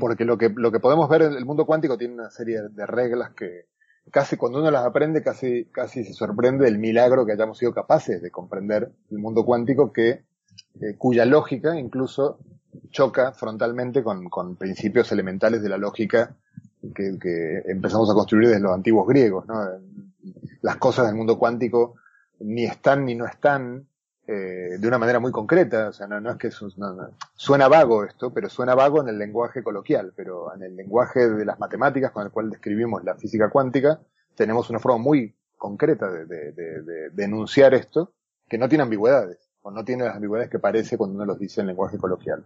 Speaker 3: porque lo que, lo que podemos ver en el mundo cuántico tiene una serie de reglas que, casi cuando uno las aprende, casi, casi se sorprende del milagro que hayamos sido capaces de comprender el mundo cuántico que eh, cuya lógica incluso choca frontalmente con, con, principios elementales de la lógica que, que, empezamos a construir desde los antiguos griegos. ¿no? Las cosas del mundo cuántico ni están ni no están eh, de una manera muy concreta. O sea, no, no es que suena vago esto, pero suena vago en el lenguaje coloquial, pero en el lenguaje de las matemáticas con el cual describimos la física cuántica, tenemos una forma muy concreta de, de, de, de enunciar esto que no tiene ambigüedades no tiene las ambigüedades que parece cuando uno los dice en lenguaje coloquial.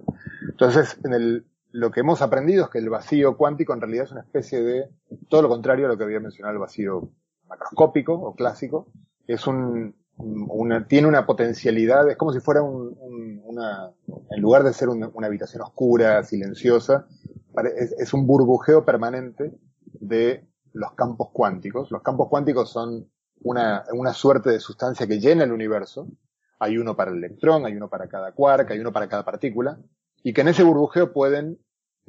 Speaker 3: Entonces, en el, lo que hemos aprendido es que el vacío cuántico en realidad es una especie de, todo lo contrario a lo que había mencionado el vacío macroscópico o clásico, es un, una, tiene una potencialidad, es como si fuera un, una, en lugar de ser una, habitación oscura, silenciosa, es, es, un burbujeo permanente de los campos cuánticos. Los campos cuánticos son una, una suerte de sustancia que llena el universo, hay uno para el electrón, hay uno para cada quark, hay uno para cada partícula, y que en ese burbujeo pueden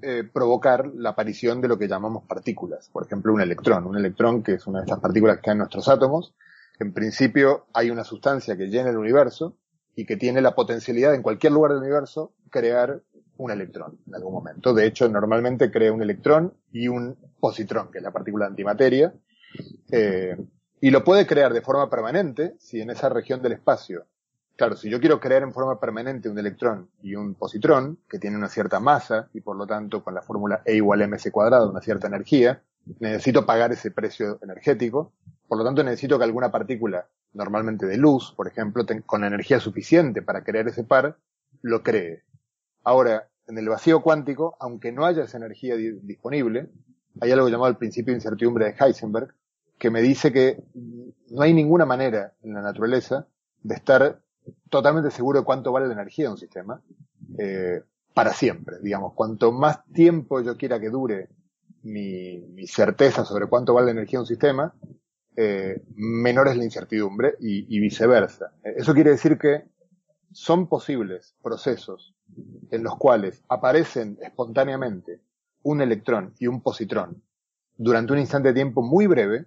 Speaker 3: eh, provocar la aparición de lo que llamamos partículas. Por ejemplo, un electrón. Un electrón, que es una de estas partículas que están en nuestros átomos, en principio hay una sustancia que llena el universo y que tiene la potencialidad en cualquier lugar del universo crear un electrón en algún momento. De hecho, normalmente crea un electrón y un positrón, que es la partícula de antimateria, eh, y lo puede crear de forma permanente si en esa región del espacio Claro, si yo quiero crear en forma permanente un electrón y un positrón, que tiene una cierta masa y por lo tanto con la fórmula E igual mc cuadrado, una cierta energía, necesito pagar ese precio energético. Por lo tanto, necesito que alguna partícula, normalmente de luz, por ejemplo, con energía suficiente para crear ese par, lo cree. Ahora, en el vacío cuántico, aunque no haya esa energía disponible, hay algo llamado el principio de incertidumbre de Heisenberg, que me dice que no hay ninguna manera en la naturaleza de estar totalmente seguro de cuánto vale la energía de un sistema eh, para siempre. Digamos, cuanto más tiempo yo quiera que dure mi, mi certeza sobre cuánto vale la energía de un sistema, eh, menor es la incertidumbre y, y viceversa. Eso quiere decir que son posibles procesos en los cuales aparecen espontáneamente un electrón y un positrón durante un instante de tiempo muy breve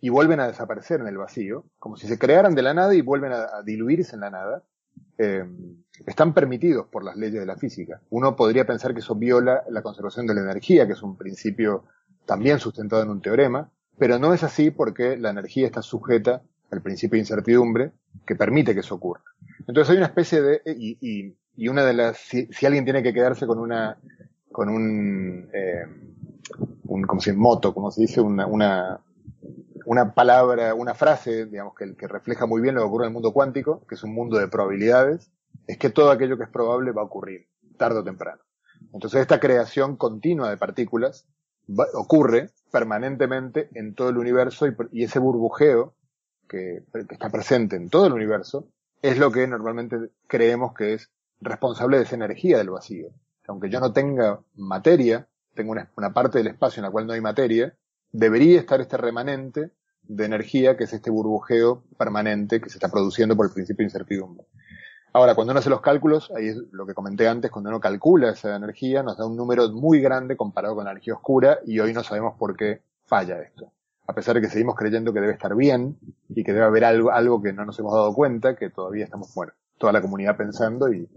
Speaker 3: y vuelven a desaparecer en el vacío, como si se crearan de la nada y vuelven a, diluirse en la nada, eh, están permitidos por las leyes de la física. Uno podría pensar que eso viola la conservación de la energía, que es un principio también sustentado en un teorema, pero no es así porque la energía está sujeta al principio de incertidumbre que permite que eso ocurra. Entonces hay una especie de, y, y, una de las, si, alguien tiene que quedarse con una, con un, eh, un como moto, como se dice, una, una, una palabra, una frase, digamos, que, refleja muy bien lo que ocurre en el mundo cuántico, que es un mundo de probabilidades, es que todo aquello que es probable va a ocurrir, tarde o temprano. Entonces esta creación continua de partículas ocurre permanentemente en todo el universo y, ese burbujeo que, que, está presente en todo el universo es lo que normalmente creemos que es responsable de esa energía del vacío. Aunque yo no tenga materia, tengo una, una parte del espacio en la cual no hay materia, debería estar este remanente de energía, que es este burbujeo permanente que se está produciendo por el principio de incertidumbre. Ahora, cuando uno hace los cálculos, ahí es lo que comenté antes, cuando uno calcula esa energía, nos da un número muy grande comparado con la energía oscura y hoy no sabemos por qué falla esto. A pesar de que seguimos creyendo que debe estar bien y que debe haber algo, algo que no nos hemos dado cuenta, que todavía estamos, bueno, toda la comunidad pensando y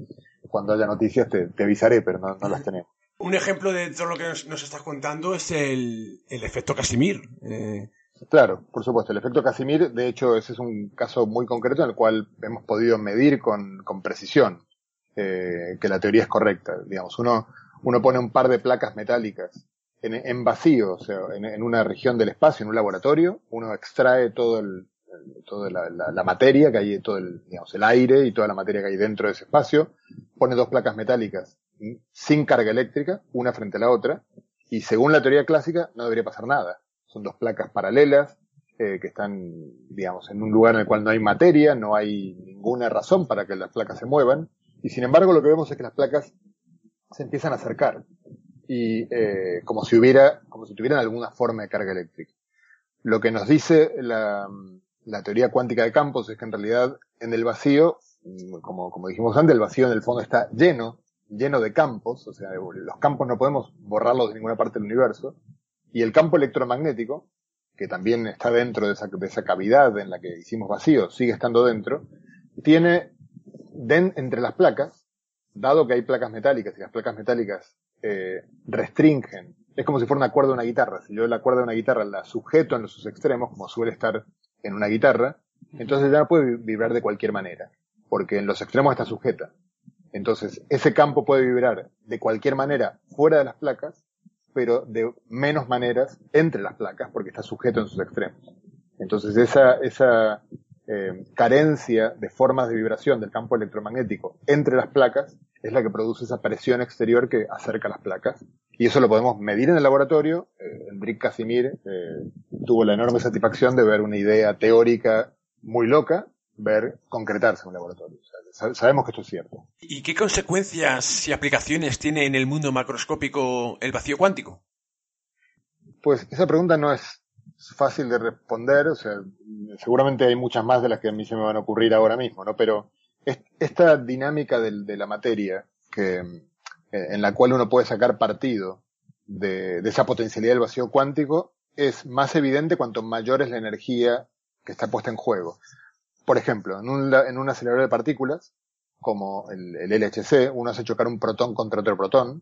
Speaker 3: cuando haya noticias te, avisaré, pero no, las tenemos.
Speaker 1: Un ejemplo de todo lo que nos, nos estás contando es el, el efecto Casimir. Eh,
Speaker 3: Claro, por supuesto. El efecto Casimir, de hecho, ese es un caso muy concreto en el cual hemos podido medir con, precisión eh, que la teoría es correcta. Digamos, uno, uno pone un par de placas metálicas en, en vacío, o sea, en, una región del espacio, en un laboratorio, uno extrae todo el, toda la, la, la, materia que hay, todo el, digamos, el aire y toda la materia que hay dentro de ese espacio, pone dos placas metálicas sin carga eléctrica, una frente a la otra, y según la teoría clásica no debería pasar nada son dos placas paralelas eh, que están, digamos, en un lugar en el cual no hay materia, no hay ninguna razón para que las placas se muevan, Y sin embargo lo que vemos es que las placas se empiezan a acercar y eh, como si hubiera, como si tuvieran alguna forma de carga eléctrica. Lo que nos dice la, la teoría cuántica de campos es que en realidad en el vacío, como, como dijimos antes, el vacío en el fondo está lleno, lleno de campos, o sea, los campos no podemos borrarlos de ninguna parte del universo, y el campo electromagnético, que también está dentro de esa, de esa cavidad en la que hicimos vacío, sigue estando dentro, tiene den, entre las placas, dado que hay placas metálicas y las placas metálicas eh, restringen, es como si fuera una cuerda de una guitarra, si yo la cuerda de una guitarra la sujeto en sus extremos, como suele estar en una guitarra, entonces ya no puede vibrar de cualquier manera, porque en los extremos está sujeta. Entonces, ese campo puede vibrar de cualquier manera fuera de las placas, pero de menos maneras entre las placas, porque está sujeto en sus extremos. Entonces, esa, esa eh, carencia de formas de vibración del campo electromagnético entre las placas es la que produce esa presión exterior que acerca las placas. Y eso lo podemos medir en el laboratorio. Eh, Enrique Casimir eh, tuvo la enorme satisfacción de ver una idea teórica muy loca, ver concretarse en un laboratorio. Sabemos que esto es cierto.
Speaker 1: ¿Y qué consecuencias y aplicaciones tiene en el mundo macroscópico el vacío cuántico?
Speaker 3: Pues esa pregunta no es fácil de responder, o sea, seguramente hay muchas más de las que a mí se me van a ocurrir ahora mismo, ¿no? Pero esta dinámica de, la materia, que, eh, en la cual uno puede sacar partido de, esa potencialidad del vacío cuántico, es más evidente cuanto mayor es la energía que está puesta en juego. Por ejemplo, en un, en un acelerador de partículas, como el, el, LHC, uno hace chocar un protón contra otro protón.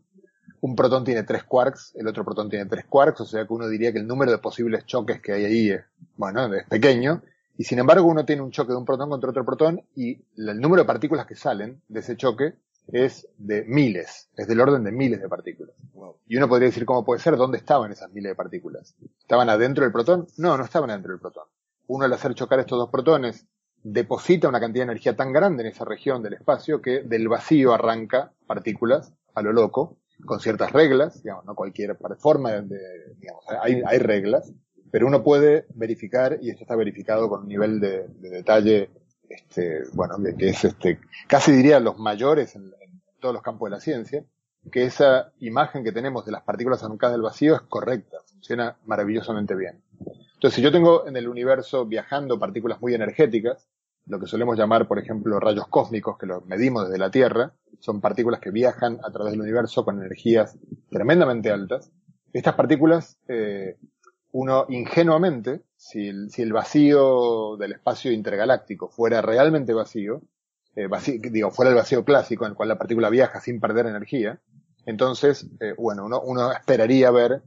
Speaker 3: Un protón tiene tres quarks, el otro protón tiene tres quarks, o sea que uno diría que el número de posibles choques que hay ahí es, bueno, es pequeño, y sin embargo, uno tiene un choque de un protón contra otro protón y el número de partículas que salen de ese choque es de miles, es del orden de miles de partículas. Y uno podría decir cómo puede ser, ¿dónde estaban esas miles de partículas? ¿Estaban adentro del protón? No, no estaban adentro del protón. Uno al hacer chocar estos dos protones deposita una cantidad de energía tan grande en esa región del espacio que del vacío arranca partículas a lo loco, con ciertas reglas, digamos, no cualquier forma de, digamos, hay, reglas, pero uno puede verificar, y esto está verificado con un nivel de, detalle, este, bueno, que, es este, casi diría los mayores en, todos los campos de la ciencia, que esa imagen que tenemos de las partículas arrancadas del vacío es correcta, funciona maravillosamente bien. Entonces, si yo tengo en el universo viajando partículas muy energéticas, lo que solemos llamar, por ejemplo, rayos cósmicos, que los medimos desde la Tierra, son partículas que viajan a través del universo con energías tremendamente altas. Estas partículas eh, uno ingenuamente, si el, vacío del espacio intergaláctico fuera realmente vacío, eh, digo, fuera el vacío clásico en el cual la partícula viaja sin perder energía, entonces, eh, bueno, uno, uno esperaría ver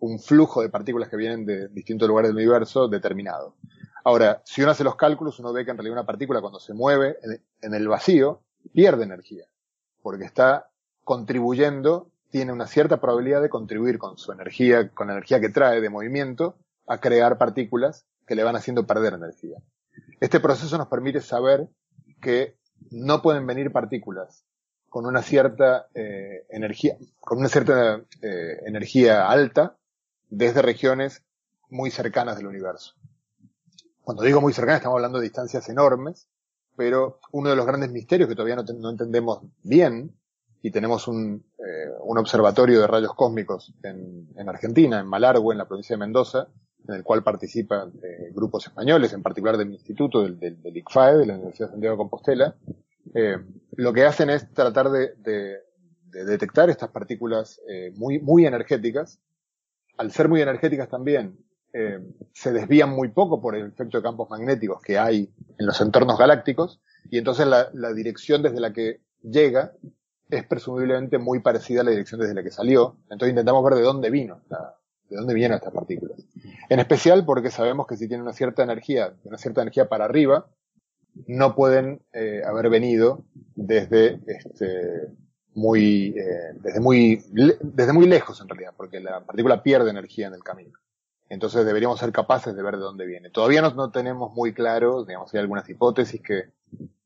Speaker 3: un flujo de partículas que vienen de distintos lugares del universo determinado. Ahora, si uno hace los cálculos, uno ve que en realidad una partícula cuando se mueve en el vacío pierde energía, porque está contribuyendo tiene una cierta probabilidad de contribuir con su energía, con la energía que trae de movimiento, a crear partículas que le van haciendo perder energía. Este proceso nos permite saber que no pueden venir partículas con una cierta eh, energía, con una cierta eh, energía alta desde regiones muy cercanas del universo. Cuando digo muy cercanas estamos hablando de distancias enormes, pero uno de los grandes misterios que todavía no, no entendemos bien y tenemos un, eh, observatorio de rayos cósmicos en, en, Argentina, en Malargüe, en la provincia de Mendoza, en el cual participan eh, grupos españoles, en particular del instituto, del, del, del, ICFAE, de la Universidad de Santiago de Compostela. Eh, lo que hacen es tratar de, de, de detectar estas partículas muy, muy energéticas. Al ser muy energéticas también, eh, se desvían muy poco por el efecto de campos magnéticos que hay en los entornos galácticos, y entonces la, dirección desde la que llega es presumiblemente muy parecida a la dirección desde la que salió. Entonces intentamos ver de dónde vino, de dónde vienen estas partículas. En especial porque sabemos que si tienen una cierta energía, una cierta energía para arriba, no pueden eh, haber venido desde este, muy, eh, desde muy, desde muy lejos en realidad, porque la partícula pierde energía en el camino. Entonces deberíamos ser capaces de ver de dónde viene. Todavía no, no tenemos muy claro, digamos, hay algunas hipótesis que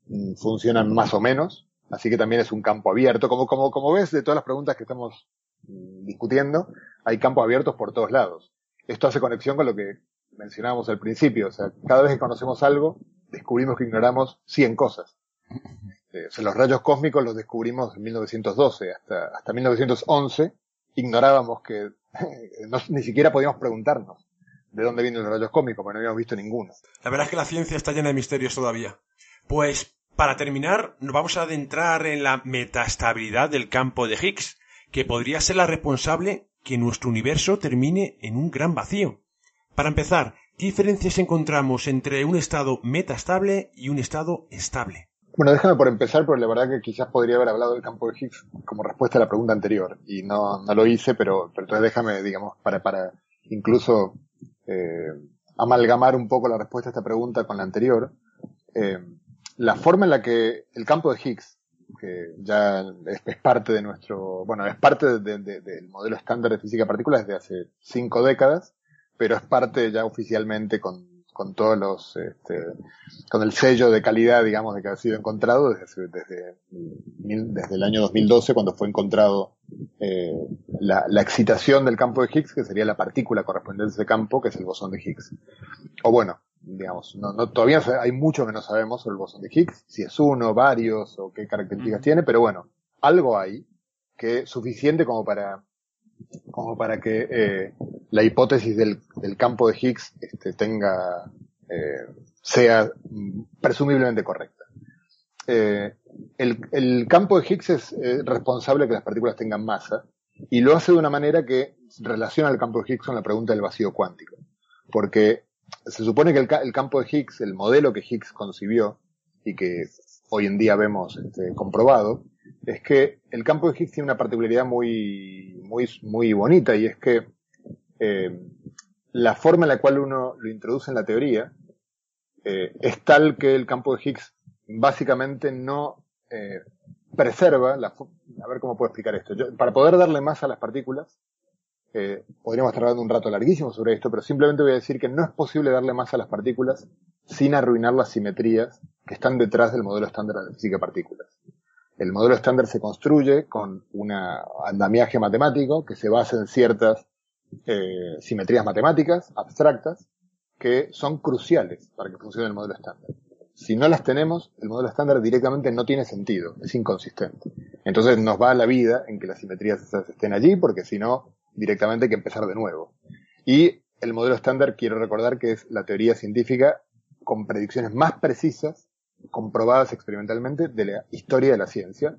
Speaker 3: mm, funcionan más o menos, Así que también es un campo abierto. Como, como, como ves de todas las preguntas que estamos mm, discutiendo, hay campos abiertos por todos lados. Esto hace conexión con lo que mencionábamos al principio. O sea, cada vez que conocemos algo, descubrimos que ignoramos 100 cosas. Eh, los rayos cósmicos los descubrimos en 1912, hasta, hasta 1911 ignorábamos que [laughs] ni siquiera podíamos preguntarnos de dónde vienen los rayos cósmicos, porque no habíamos visto ninguno.
Speaker 1: La verdad es que la ciencia está llena de misterios todavía. Pues, para terminar, nos vamos a adentrar en la metastabilidad del campo de Higgs, que podría ser la responsable que nuestro universo termine en un gran vacío. Para empezar, ¿qué diferencias encontramos entre un estado metastable y un estado estable?
Speaker 3: Bueno, déjame por empezar, porque la verdad que quizás podría haber hablado del campo de Higgs como respuesta a la pregunta anterior, y no, no lo hice, pero, pero entonces déjame, digamos, para, para incluso eh, amalgamar un poco la respuesta a esta pregunta con la anterior. Eh, la forma en la que el campo de Higgs, que ya es, parte de nuestro, bueno, es parte del modelo estándar de física partícula desde hace cinco décadas, pero es parte ya oficialmente con con todos los, este, con el sello de calidad, digamos, de que ha sido encontrado desde, desde, desde el año 2012, cuando fue encontrado eh, la, la, excitación del campo de Higgs, que sería la partícula correspondiente a ese campo, que es el bosón de Higgs. O bueno, digamos, no, no, todavía hay mucho que no sabemos sobre el bosón de Higgs, si es uno, varios, o qué características tiene, pero bueno, algo hay que es suficiente como para como para que eh, la hipótesis del, campo de Higgs este, tenga eh, sea presumiblemente correcta. Eh, el, el, campo de Higgs es responsable de que las partículas tengan masa y lo hace de una manera que relaciona el campo de Higgs con la pregunta del vacío cuántico. Porque se supone que el, el campo de Higgs, el modelo que Higgs concibió y que hoy en día vemos este, comprobado, es que el campo de Higgs tiene una particularidad muy, muy, muy bonita y es que eh, la forma en la cual uno lo introduce en la teoría eh, es tal que el campo de Higgs básicamente no eh, preserva, la, a ver cómo puedo explicar esto. para poder darle masa a las partículas, eh, podríamos estar hablando un rato larguísimo sobre esto, pero simplemente voy a decir que no es posible darle masa a las partículas sin arruinar las simetrías que están detrás del modelo estándar de física de partículas. El modelo estándar se construye con un andamiaje matemático que se basa en ciertas eh, simetrías matemáticas abstractas que son cruciales para que funcione el modelo estándar. Si no las tenemos, el modelo estándar directamente no tiene sentido, es inconsistente. Entonces nos va la vida en que las simetrías estén allí, porque si no, directamente hay que empezar de nuevo. Y el modelo estándar, quiero recordar que es la teoría científica con predicciones más precisas comprobadas experimentalmente de la historia de la ciencia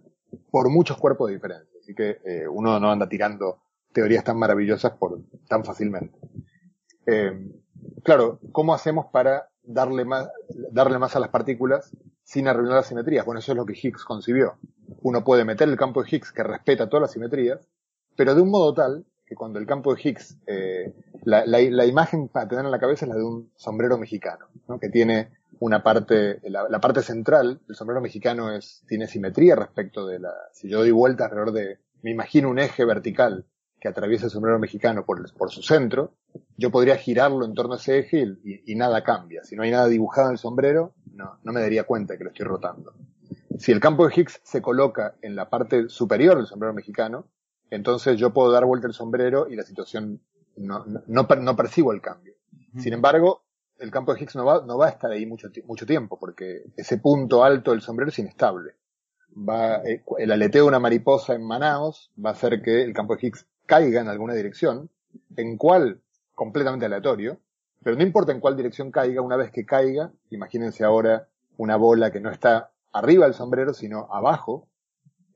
Speaker 3: por muchos cuerpos de diferencia. Así que eh, uno no anda tirando teorías tan maravillosas por tan fácilmente. Eh, claro, ¿cómo hacemos para darle más, darle más a las partículas sin arruinar las simetrías? Bueno, eso es lo que Higgs concibió. Uno puede meter el campo de Higgs que respeta todas las simetrías, pero de un modo tal que cuando el campo de Higgs, eh, la, imagen para tener en la cabeza es la de un sombrero mexicano, ¿no? que tiene una parte, la, la, parte central del sombrero mexicano es, tiene simetría respecto de la, si yo doy vuelta alrededor de, me imagino un eje vertical que atraviesa el sombrero mexicano por, por su centro, yo podría girarlo en torno a ese eje y, y, nada cambia. Si no hay nada dibujado en el sombrero, no, no me daría cuenta que lo estoy rotando. Si el campo de Higgs se coloca en la parte superior del sombrero mexicano, entonces yo puedo dar vuelta el sombrero y la situación no, no, no, no percibo el cambio. Sin embargo, el campo de Higgs no va, no va a estar ahí mucho, mucho tiempo, porque ese punto alto del sombrero es inestable. Va, eh, el aleteo de una mariposa en Manaos va a hacer que el campo de Higgs caiga en alguna dirección, en cuál completamente aleatorio, pero no importa en cuál dirección caiga, una vez que caiga, imagínense ahora una bola que no está arriba del sombrero, sino abajo,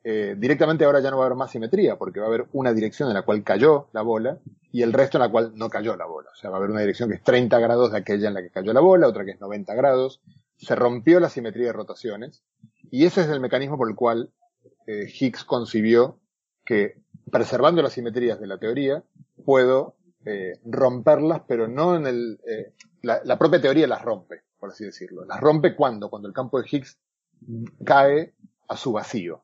Speaker 3: eh, directamente ahora ya no va a haber más simetría, porque va a haber una dirección en la cual cayó la bola y el resto en la cual no cayó la bola. O sea, va a haber una dirección que es 30 grados de aquella en la que cayó la bola, otra que es 90 grados. Se rompió la simetría de rotaciones y ese es el mecanismo por el cual eh, Higgs concibió que preservando las simetrías de la teoría puedo eh, romperlas, pero no en el... La, la propia teoría las rompe, por así decirlo. Las rompe cuando, cuando el campo de Higgs cae a su vacío.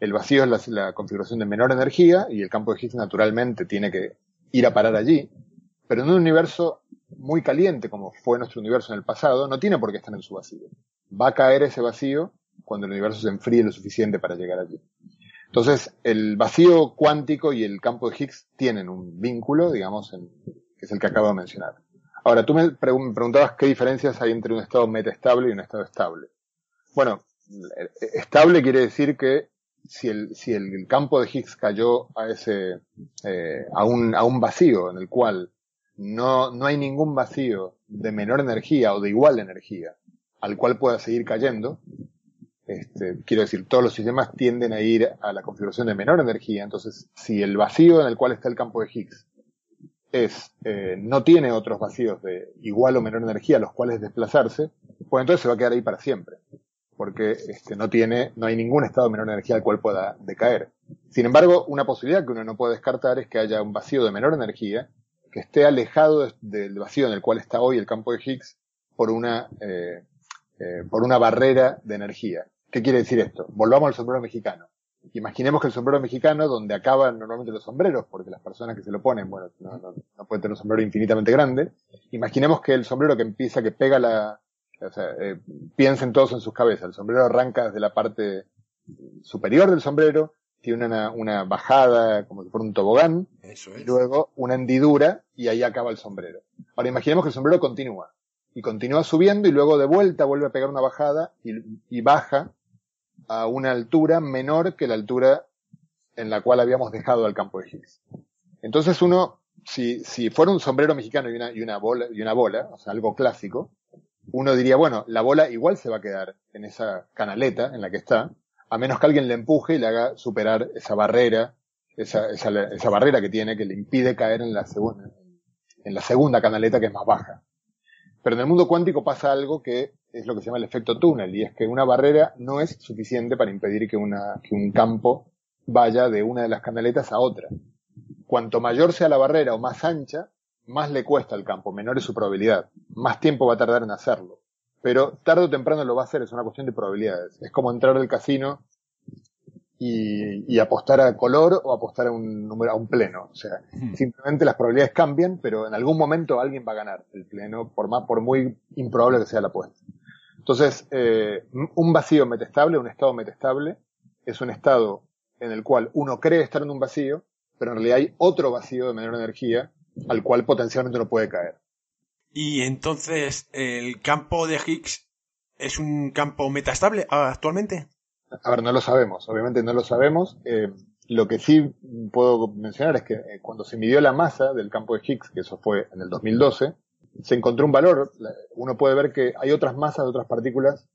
Speaker 3: El vacío es la, configuración de menor energía y el campo de Higgs naturalmente tiene que ir a parar allí. Pero en un universo muy caliente como fue nuestro universo en el pasado, no tiene por qué estar en su vacío. Va a caer ese vacío cuando el universo se enfríe lo suficiente para llegar allí. Entonces, el vacío cuántico y el campo de Higgs tienen un vínculo, digamos, en, que es el que acabo de mencionar. Ahora, tú me, preguntabas qué diferencias hay entre un estado metaestable y un estado estable. Bueno, estable quiere decir que si el, si el campo de Higgs cayó a ese, eh, a, un, a un vacío en el cual no, no hay ningún vacío de menor energía o de igual energía al cual pueda seguir cayendo, este, quiero decir, todos los sistemas tienden a ir a la configuración de menor energía, entonces si el vacío en el cual está el campo de Higgs es, eh, no tiene otros vacíos de igual o menor energía a los cuales desplazarse, pues entonces se va a quedar ahí para siempre porque este, no tiene, no hay ningún estado de menor energía al cual pueda decaer. Sin embargo, una posibilidad que uno no puede descartar es que haya un vacío de menor energía que esté alejado del vacío en el cual está hoy el campo de Higgs por una, eh, eh, por una barrera de energía. ¿Qué quiere decir esto? Volvamos al sombrero mexicano. Imaginemos que el sombrero mexicano, donde acaban normalmente los sombreros, porque las personas que se lo ponen, bueno, no, no, no pueden tener un sombrero infinitamente grande, imaginemos que el sombrero que empieza, que pega la, o sea, eh, piensen todos en sus cabezas. El sombrero arranca desde la parte superior del sombrero, tiene una, una bajada como si fuera un tobogán, y luego una hendidura y ahí acaba el sombrero. Ahora imaginemos que el sombrero continúa y continúa subiendo y luego de vuelta vuelve a pegar una bajada y, y baja a una altura menor que la altura en la cual habíamos dejado al campo de Higgs. Entonces uno, si, si fuera un sombrero mexicano y una, y una bola, y una bola, o sea, algo clásico, uno diría, bueno, la bola igual se va a quedar en esa canaleta en la que está, a menos que alguien le empuje y le haga superar esa barrera, esa, esa, esa barrera que tiene que le impide caer en la segunda, en la segunda canaleta que es más baja. Pero en el mundo cuántico pasa algo que es lo que se llama el efecto túnel, y es que una barrera no es suficiente para impedir que, una, que un campo vaya de una de las canaletas a otra. Cuanto mayor sea la barrera o más ancha, más le cuesta al campo, menor es su probabilidad, más tiempo va a tardar en hacerlo. Pero tarde o temprano lo va a hacer, es una cuestión de probabilidades. Es como entrar al casino y, y apostar a color o apostar a un número, a un pleno. O sea, hmm. simplemente las probabilidades cambian, pero en algún momento alguien va a ganar el pleno, por más, por muy improbable que sea la apuesta. Entonces, eh, un vacío metestable, un estado metestable, es un estado en el cual uno cree estar en un vacío, pero en realidad hay otro vacío de menor energía al cual potencialmente no puede caer.
Speaker 1: Y entonces, ¿el campo de Higgs es un campo metastable actualmente?
Speaker 3: A ver, no lo sabemos, obviamente no lo sabemos. Eh, lo que sí puedo mencionar es que eh, cuando se midió la masa del campo de Higgs, que eso fue en el 2012, se encontró un valor. Uno puede ver que hay otras masas de otras partículas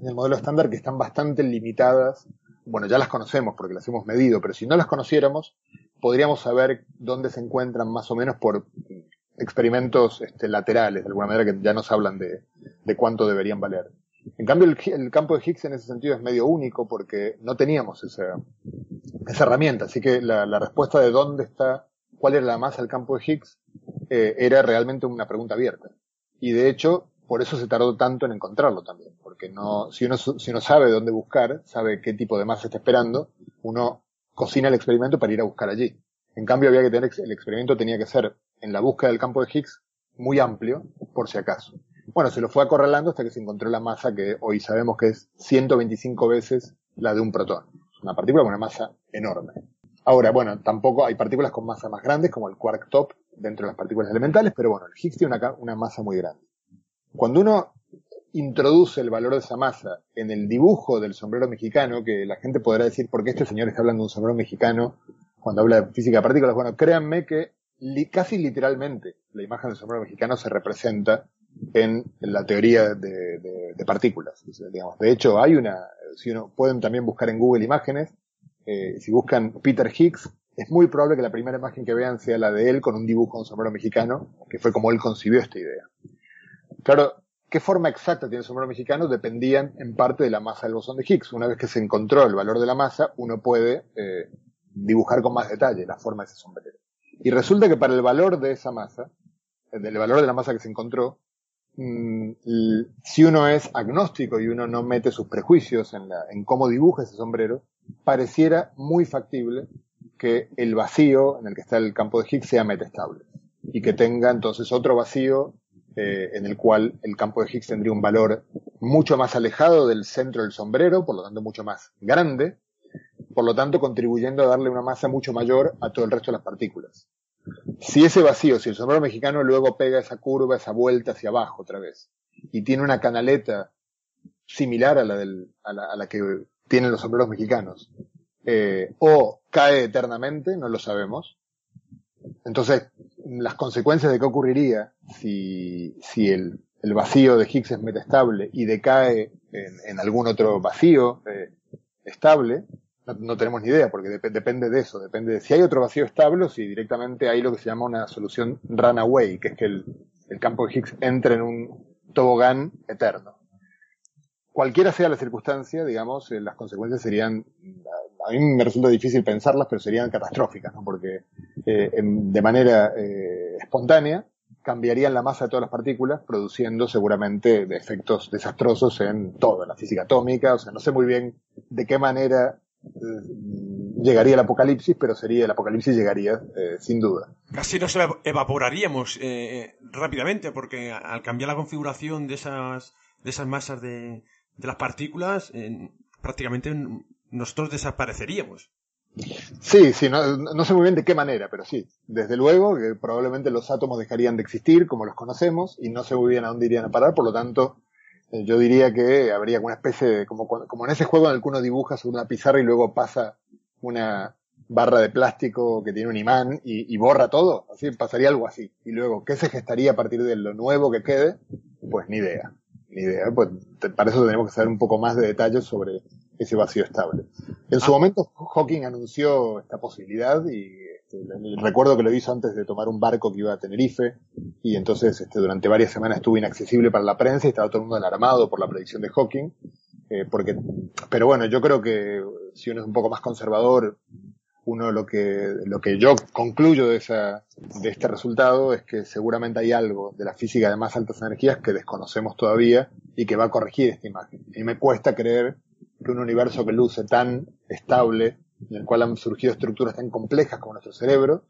Speaker 3: en el modelo estándar que están bastante limitadas. Bueno, ya las conocemos porque las hemos medido, pero si no las conociéramos, podríamos saber dónde se encuentran más o menos por experimentos este, laterales, de alguna manera que ya nos hablan de, de cuánto deberían valer. En cambio, el, campo de Higgs en ese sentido es medio único porque no teníamos esa, esa herramienta. Así que la, la, respuesta de dónde está, cuál era la masa del campo de Higgs, eh, era realmente una pregunta abierta. Y de hecho, por eso se tardó tanto en encontrarlo también. Porque no, si uno, si uno sabe dónde buscar, sabe qué tipo de masa está esperando, uno cocina el experimento para ir a buscar allí. En cambio, había que tener, el experimento tenía que ser en la búsqueda del campo de Higgs muy amplio, por si acaso. Bueno, se lo fue acorralando hasta que se encontró la masa que hoy sabemos que es 125 veces la de un protón. Una partícula con una masa enorme. Ahora, bueno, tampoco hay partículas con masa más grandes, como el quark top, dentro de las partículas elementales, pero bueno, el Higgs tiene una, una masa muy grande. Cuando uno introduce el valor de esa masa en el dibujo del sombrero mexicano, que la gente podrá decir, ¿por qué este señor está hablando de un sombrero mexicano cuando habla de física de partículas? Bueno, créanme que casi literalmente la imagen del sombrero mexicano se representa en, la teoría de, partículas. Digamos. De hecho, hay una, si uno, pueden también buscar en Google imágenes, eh, si buscan Peter Higgs, es muy probable que la primera imagen que vean sea la de él con un dibujo de un sombrero mexicano, que fue como él concibió esta idea. Claro, qué forma exacta tiene el sombrero mexicano dependían en parte de la masa del bosón de Higgs. Una vez que se encontró el valor de la masa, uno puede eh, dibujar con más detalle la forma de ese sombrero. Y resulta que para el valor de esa masa, eh, del valor de la masa que se encontró, mm, si uno es agnóstico y uno no mete sus prejuicios en, la, en cómo dibuja ese sombrero, pareciera muy factible que el vacío en el que está el campo de Higgs sea metastable y que tenga entonces otro vacío eh, en el cual el campo de Higgs tendría un valor mucho más alejado del centro del sombrero, por lo tanto mucho más grande, por lo tanto contribuyendo a darle una masa mucho mayor a todo el resto de las partículas. Si ese vacío, si el sombrero mexicano luego pega esa curva, esa vuelta hacia abajo otra vez, y tiene una canaleta similar a la, del, a la, que tienen los sombreros mexicanos, eh, o cae eternamente, no lo sabemos. Entonces, las consecuencias de qué ocurriría si, si el, el vacío de Higgs es metastable y decae en, algún otro vacío eh, estable, no, tenemos ni idea, porque dep depende de eso, depende de si hay otro vacío estable o si directamente hay lo que se llama una solución runaway, que es que el, el campo de Higgs entre en un tobogán eterno. Cualquiera sea la circunstancia, digamos, eh, las consecuencias serían, a mí me resulta difícil pensarlas, pero serían catastróficas, ¿no? porque eh, de manera eh, espontánea cambiarían la masa de todas las partículas, produciendo seguramente efectos desastrosos en toda la física atómica, o sea, no sé muy bien de qué manera eh, llegaría el apocalipsis, pero sería el apocalipsis llegaría sin duda.
Speaker 1: Casi nos evaporaríamos rápidamente, porque al cambiar la configuración de esas, de esas masas de, de las partículas, prácticamente nosotros desapareceríamos.
Speaker 3: Sí, sí, no, no, sé muy bien de qué manera, pero sí. Desde luego que probablemente los átomos dejarían de existir como los conocemos y no sé muy bien a dónde irían a parar, por lo tanto, eh, yo diría que habría una especie de, como, como en ese juego en el que uno dibuja sobre una pizarra y luego pasa una barra de plástico que tiene un imán y, y borra todo, así pasaría algo así. Y luego, ¿qué se gestaría a partir de lo nuevo que quede? Pues ni idea, ni idea. Pues para eso tenemos que saber un poco más de detalles sobre ese vacío estable. En su ah. momento Hawking anunció esta posibilidad y este, recuerdo que lo hizo antes de tomar un barco que iba a Tenerife y entonces este, durante varias semanas estuvo inaccesible para la prensa y estaba todo el mundo alarmado por la predicción de Hawking. Eh, porque, pero bueno, yo creo que si uno es un poco más conservador, uno lo que, lo que yo concluyo de esa, de este resultado es que seguramente hay algo de la física de más altas energías que desconocemos todavía y que va a corregir esta imagen. Y me cuesta creer que un universo que luce tan estable, en el cual han surgido estructuras tan complejas como nuestro cerebro,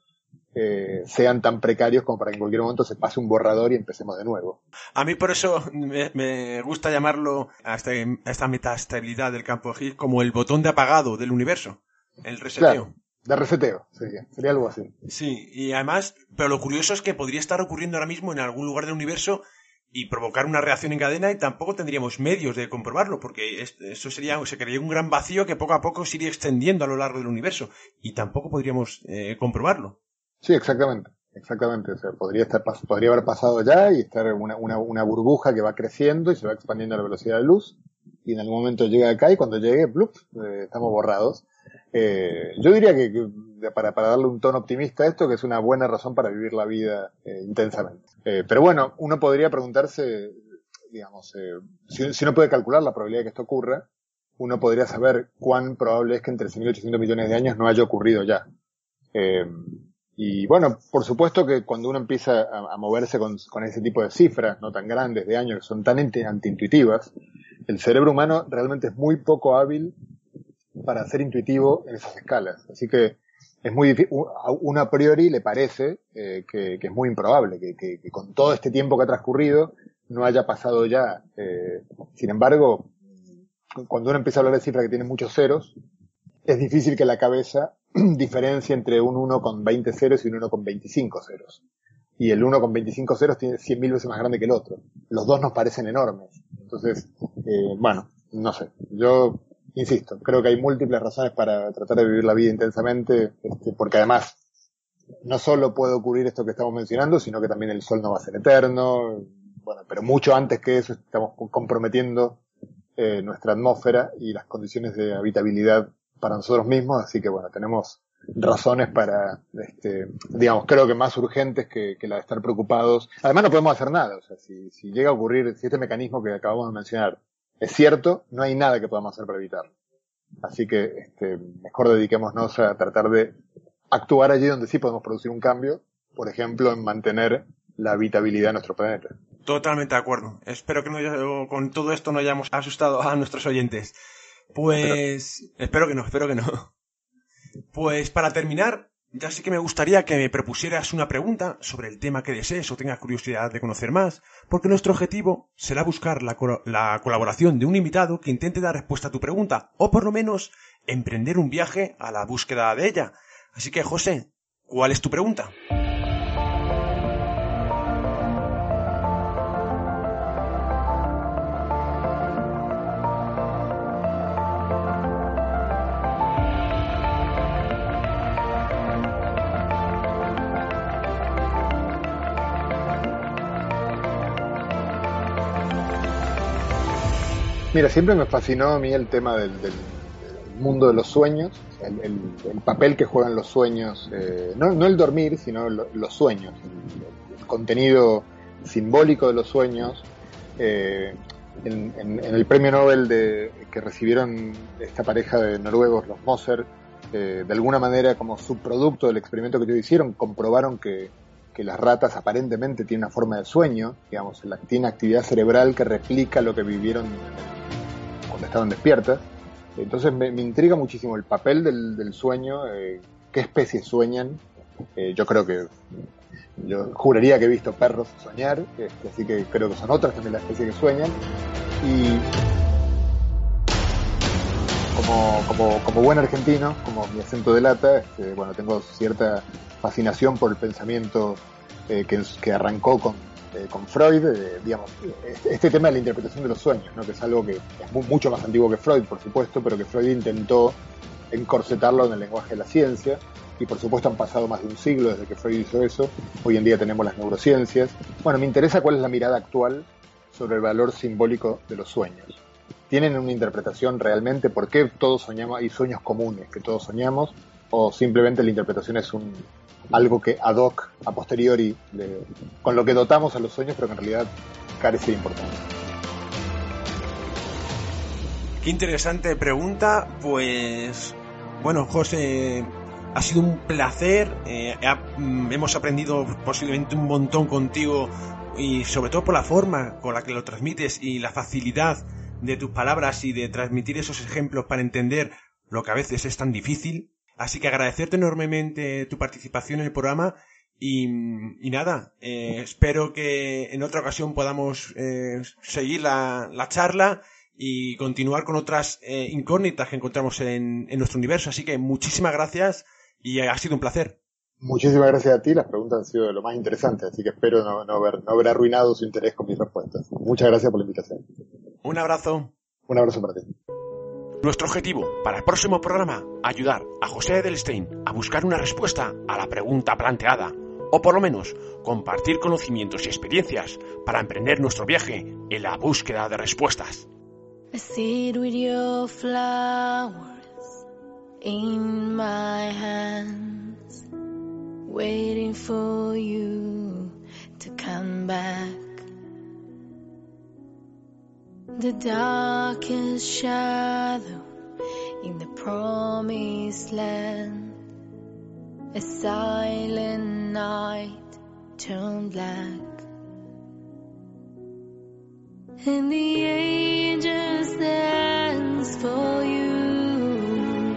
Speaker 3: eh, sean tan precarios como para que en cualquier momento se pase un borrador y empecemos de nuevo.
Speaker 1: A mí por eso me, me gusta llamarlo a, este, a esta metastabilidad del campo Higgs como el botón de apagado del universo, el reseteo.
Speaker 3: Claro, de reseteo, sería, sería algo así.
Speaker 1: Sí, y además, pero lo curioso es que podría estar ocurriendo ahora mismo en algún lugar del universo y provocar una reacción en cadena y tampoco tendríamos medios de comprobarlo porque eso sería se crearía un gran vacío que poco a poco se iría extendiendo a lo largo del universo y tampoco podríamos eh, comprobarlo.
Speaker 3: Sí exactamente exactamente o podría estar podría haber pasado ya y estar una, una, una burbuja que va creciendo y se va expandiendo a la velocidad de luz y en algún momento llega acá y cuando llegue blup, eh, estamos borrados eh, yo diría que, para, darle un tono optimista a esto, que es una buena razón para vivir la vida eh, intensamente. Eh, pero bueno, uno podría preguntarse, digamos, si, si, uno puede calcular la probabilidad de que esto ocurra, uno podría saber cuán probable es que entre 13.800 millones de años no haya ocurrido ya. Y bueno, por supuesto que cuando uno empieza a, a moverse con, con, ese tipo de cifras, no tan grandes de años, que son tan antiintuitivas, el cerebro humano realmente es muy poco hábil para ser intuitivo en esas escalas. Así que es muy difícil, a priori le parece eh, que, es muy improbable, que, con todo este tiempo que ha transcurrido no haya pasado ya. Eh, sin embargo, cuando uno empieza a hablar de cifras que tienen muchos ceros, es difícil que la cabeza [clears throat] diferencie entre un 1 con 20 ceros y un 1 con 25 ceros. Y el 1 con 25 ceros tiene 100.000 veces más grande que el otro. Los dos nos parecen enormes. Entonces, eh, bueno, no sé. Yo insisto, creo que hay múltiples razones para tratar de vivir la vida intensamente, este, porque además no solo puede ocurrir esto que estamos mencionando, sino que también el sol no va a ser eterno, bueno, pero mucho antes que eso estamos comprometiendo eh, nuestra atmósfera y las condiciones de habitabilidad para nosotros mismos, así que bueno, tenemos razones para, este, digamos, creo que más urgentes que, que la de estar preocupados. Además no podemos hacer nada, o sea, si, si llega a ocurrir, si este mecanismo que acabamos de mencionar es cierto, no hay nada que podamos hacer para evitarlo. Así que este, mejor dediquémonos a tratar de actuar allí donde sí podemos producir un cambio, por ejemplo, en mantener la habitabilidad de nuestro planeta.
Speaker 1: Totalmente de acuerdo. Espero que no, con todo esto no hayamos asustado a nuestros oyentes. Pues espero que no, espero que no. Pues para terminar, ya sí que me gustaría que me propusieras una pregunta sobre el tema que desees o tengas curiosidad de conocer más, porque nuestro objetivo será buscar la, la, colaboración de un invitado que intente dar respuesta a tu pregunta, o por lo menos emprender un viaje a la búsqueda de ella. Así que, José, ¿cuál es tu pregunta?
Speaker 3: Mira, siempre me fascinó a mí el tema del, mundo de los sueños, el, papel que juegan los sueños, eh, no, el dormir, sino los sueños, el, contenido simbólico de los sueños. Eh, en, el premio Nobel de, que recibieron esta pareja de noruegos, los Moser, eh, de alguna manera como subproducto del experimento que ellos hicieron, comprobaron que, que las ratas aparentemente tienen una forma de sueño, digamos, tiene actividad cerebral que replica lo que vivieron cuando estaban despiertas. Entonces me, intriga muchísimo el papel del, sueño, eh, qué especies sueñan. Eh, yo creo que, yo juraría que he visto perros soñar, este, así que creo que son otras también las especies que sueñan. Como, como, buen argentino, como mi acento delata, este, bueno, tengo cierta fascinación por el pensamiento eh, que, arrancó con, eh, Freud, eh, digamos, este, tema de la interpretación de los sueños, que es algo que es mucho más antiguo que Freud, por supuesto, pero que Freud intentó encorsetarlo en el lenguaje de la ciencia, y por supuesto han pasado más de un siglo desde que Freud hizo eso, hoy en día tenemos las neurociencias. Bueno, me interesa cuál es la mirada actual sobre el valor simbólico de los sueños. ¿Tienen una interpretación realmente? ¿Por qué todos soñamos? Hay sueños comunes que todos soñamos, o simplemente la interpretación es un algo que ad hoc, a posteriori, con lo que dotamos a los sueños, pero que en realidad carece de importancia.
Speaker 4: Qué interesante pregunta, pues bueno, José, ha sido un placer, eh, mm, hemos aprendido posiblemente un montón contigo y sobre todo por la forma con la que lo transmites y la facilidad de tus palabras y de transmitir esos ejemplos para entender lo que a veces es tan difícil. Así que agradecerte enormemente tu participación en el programa y, nada, eh, espero que en otra ocasión podamos eh, seguir la, charla y continuar con otras eh, incógnitas que encontramos en, nuestro universo. Así que muchísimas gracias y ha sido un placer.
Speaker 3: Muchísimas gracias a ti, las preguntas han sido lo más interesantes, así que espero no, no, haber, no haber arruinado su interés con mis respuestas. Muchas gracias por la invitación.
Speaker 4: Un abrazo.
Speaker 3: Un abrazo para ti.
Speaker 4: Nuestro objetivo para el próximo programa, ayudar a José Edelstein a buscar una respuesta a la pregunta planteada, o por lo menos compartir conocimientos y experiencias para emprender nuestro viaje en la búsqueda de respuestas. waiting for you to come back. The darkest shadow in the promised land, a silent night turned black. And the angels dance for you.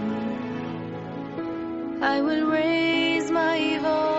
Speaker 4: I will raise my voice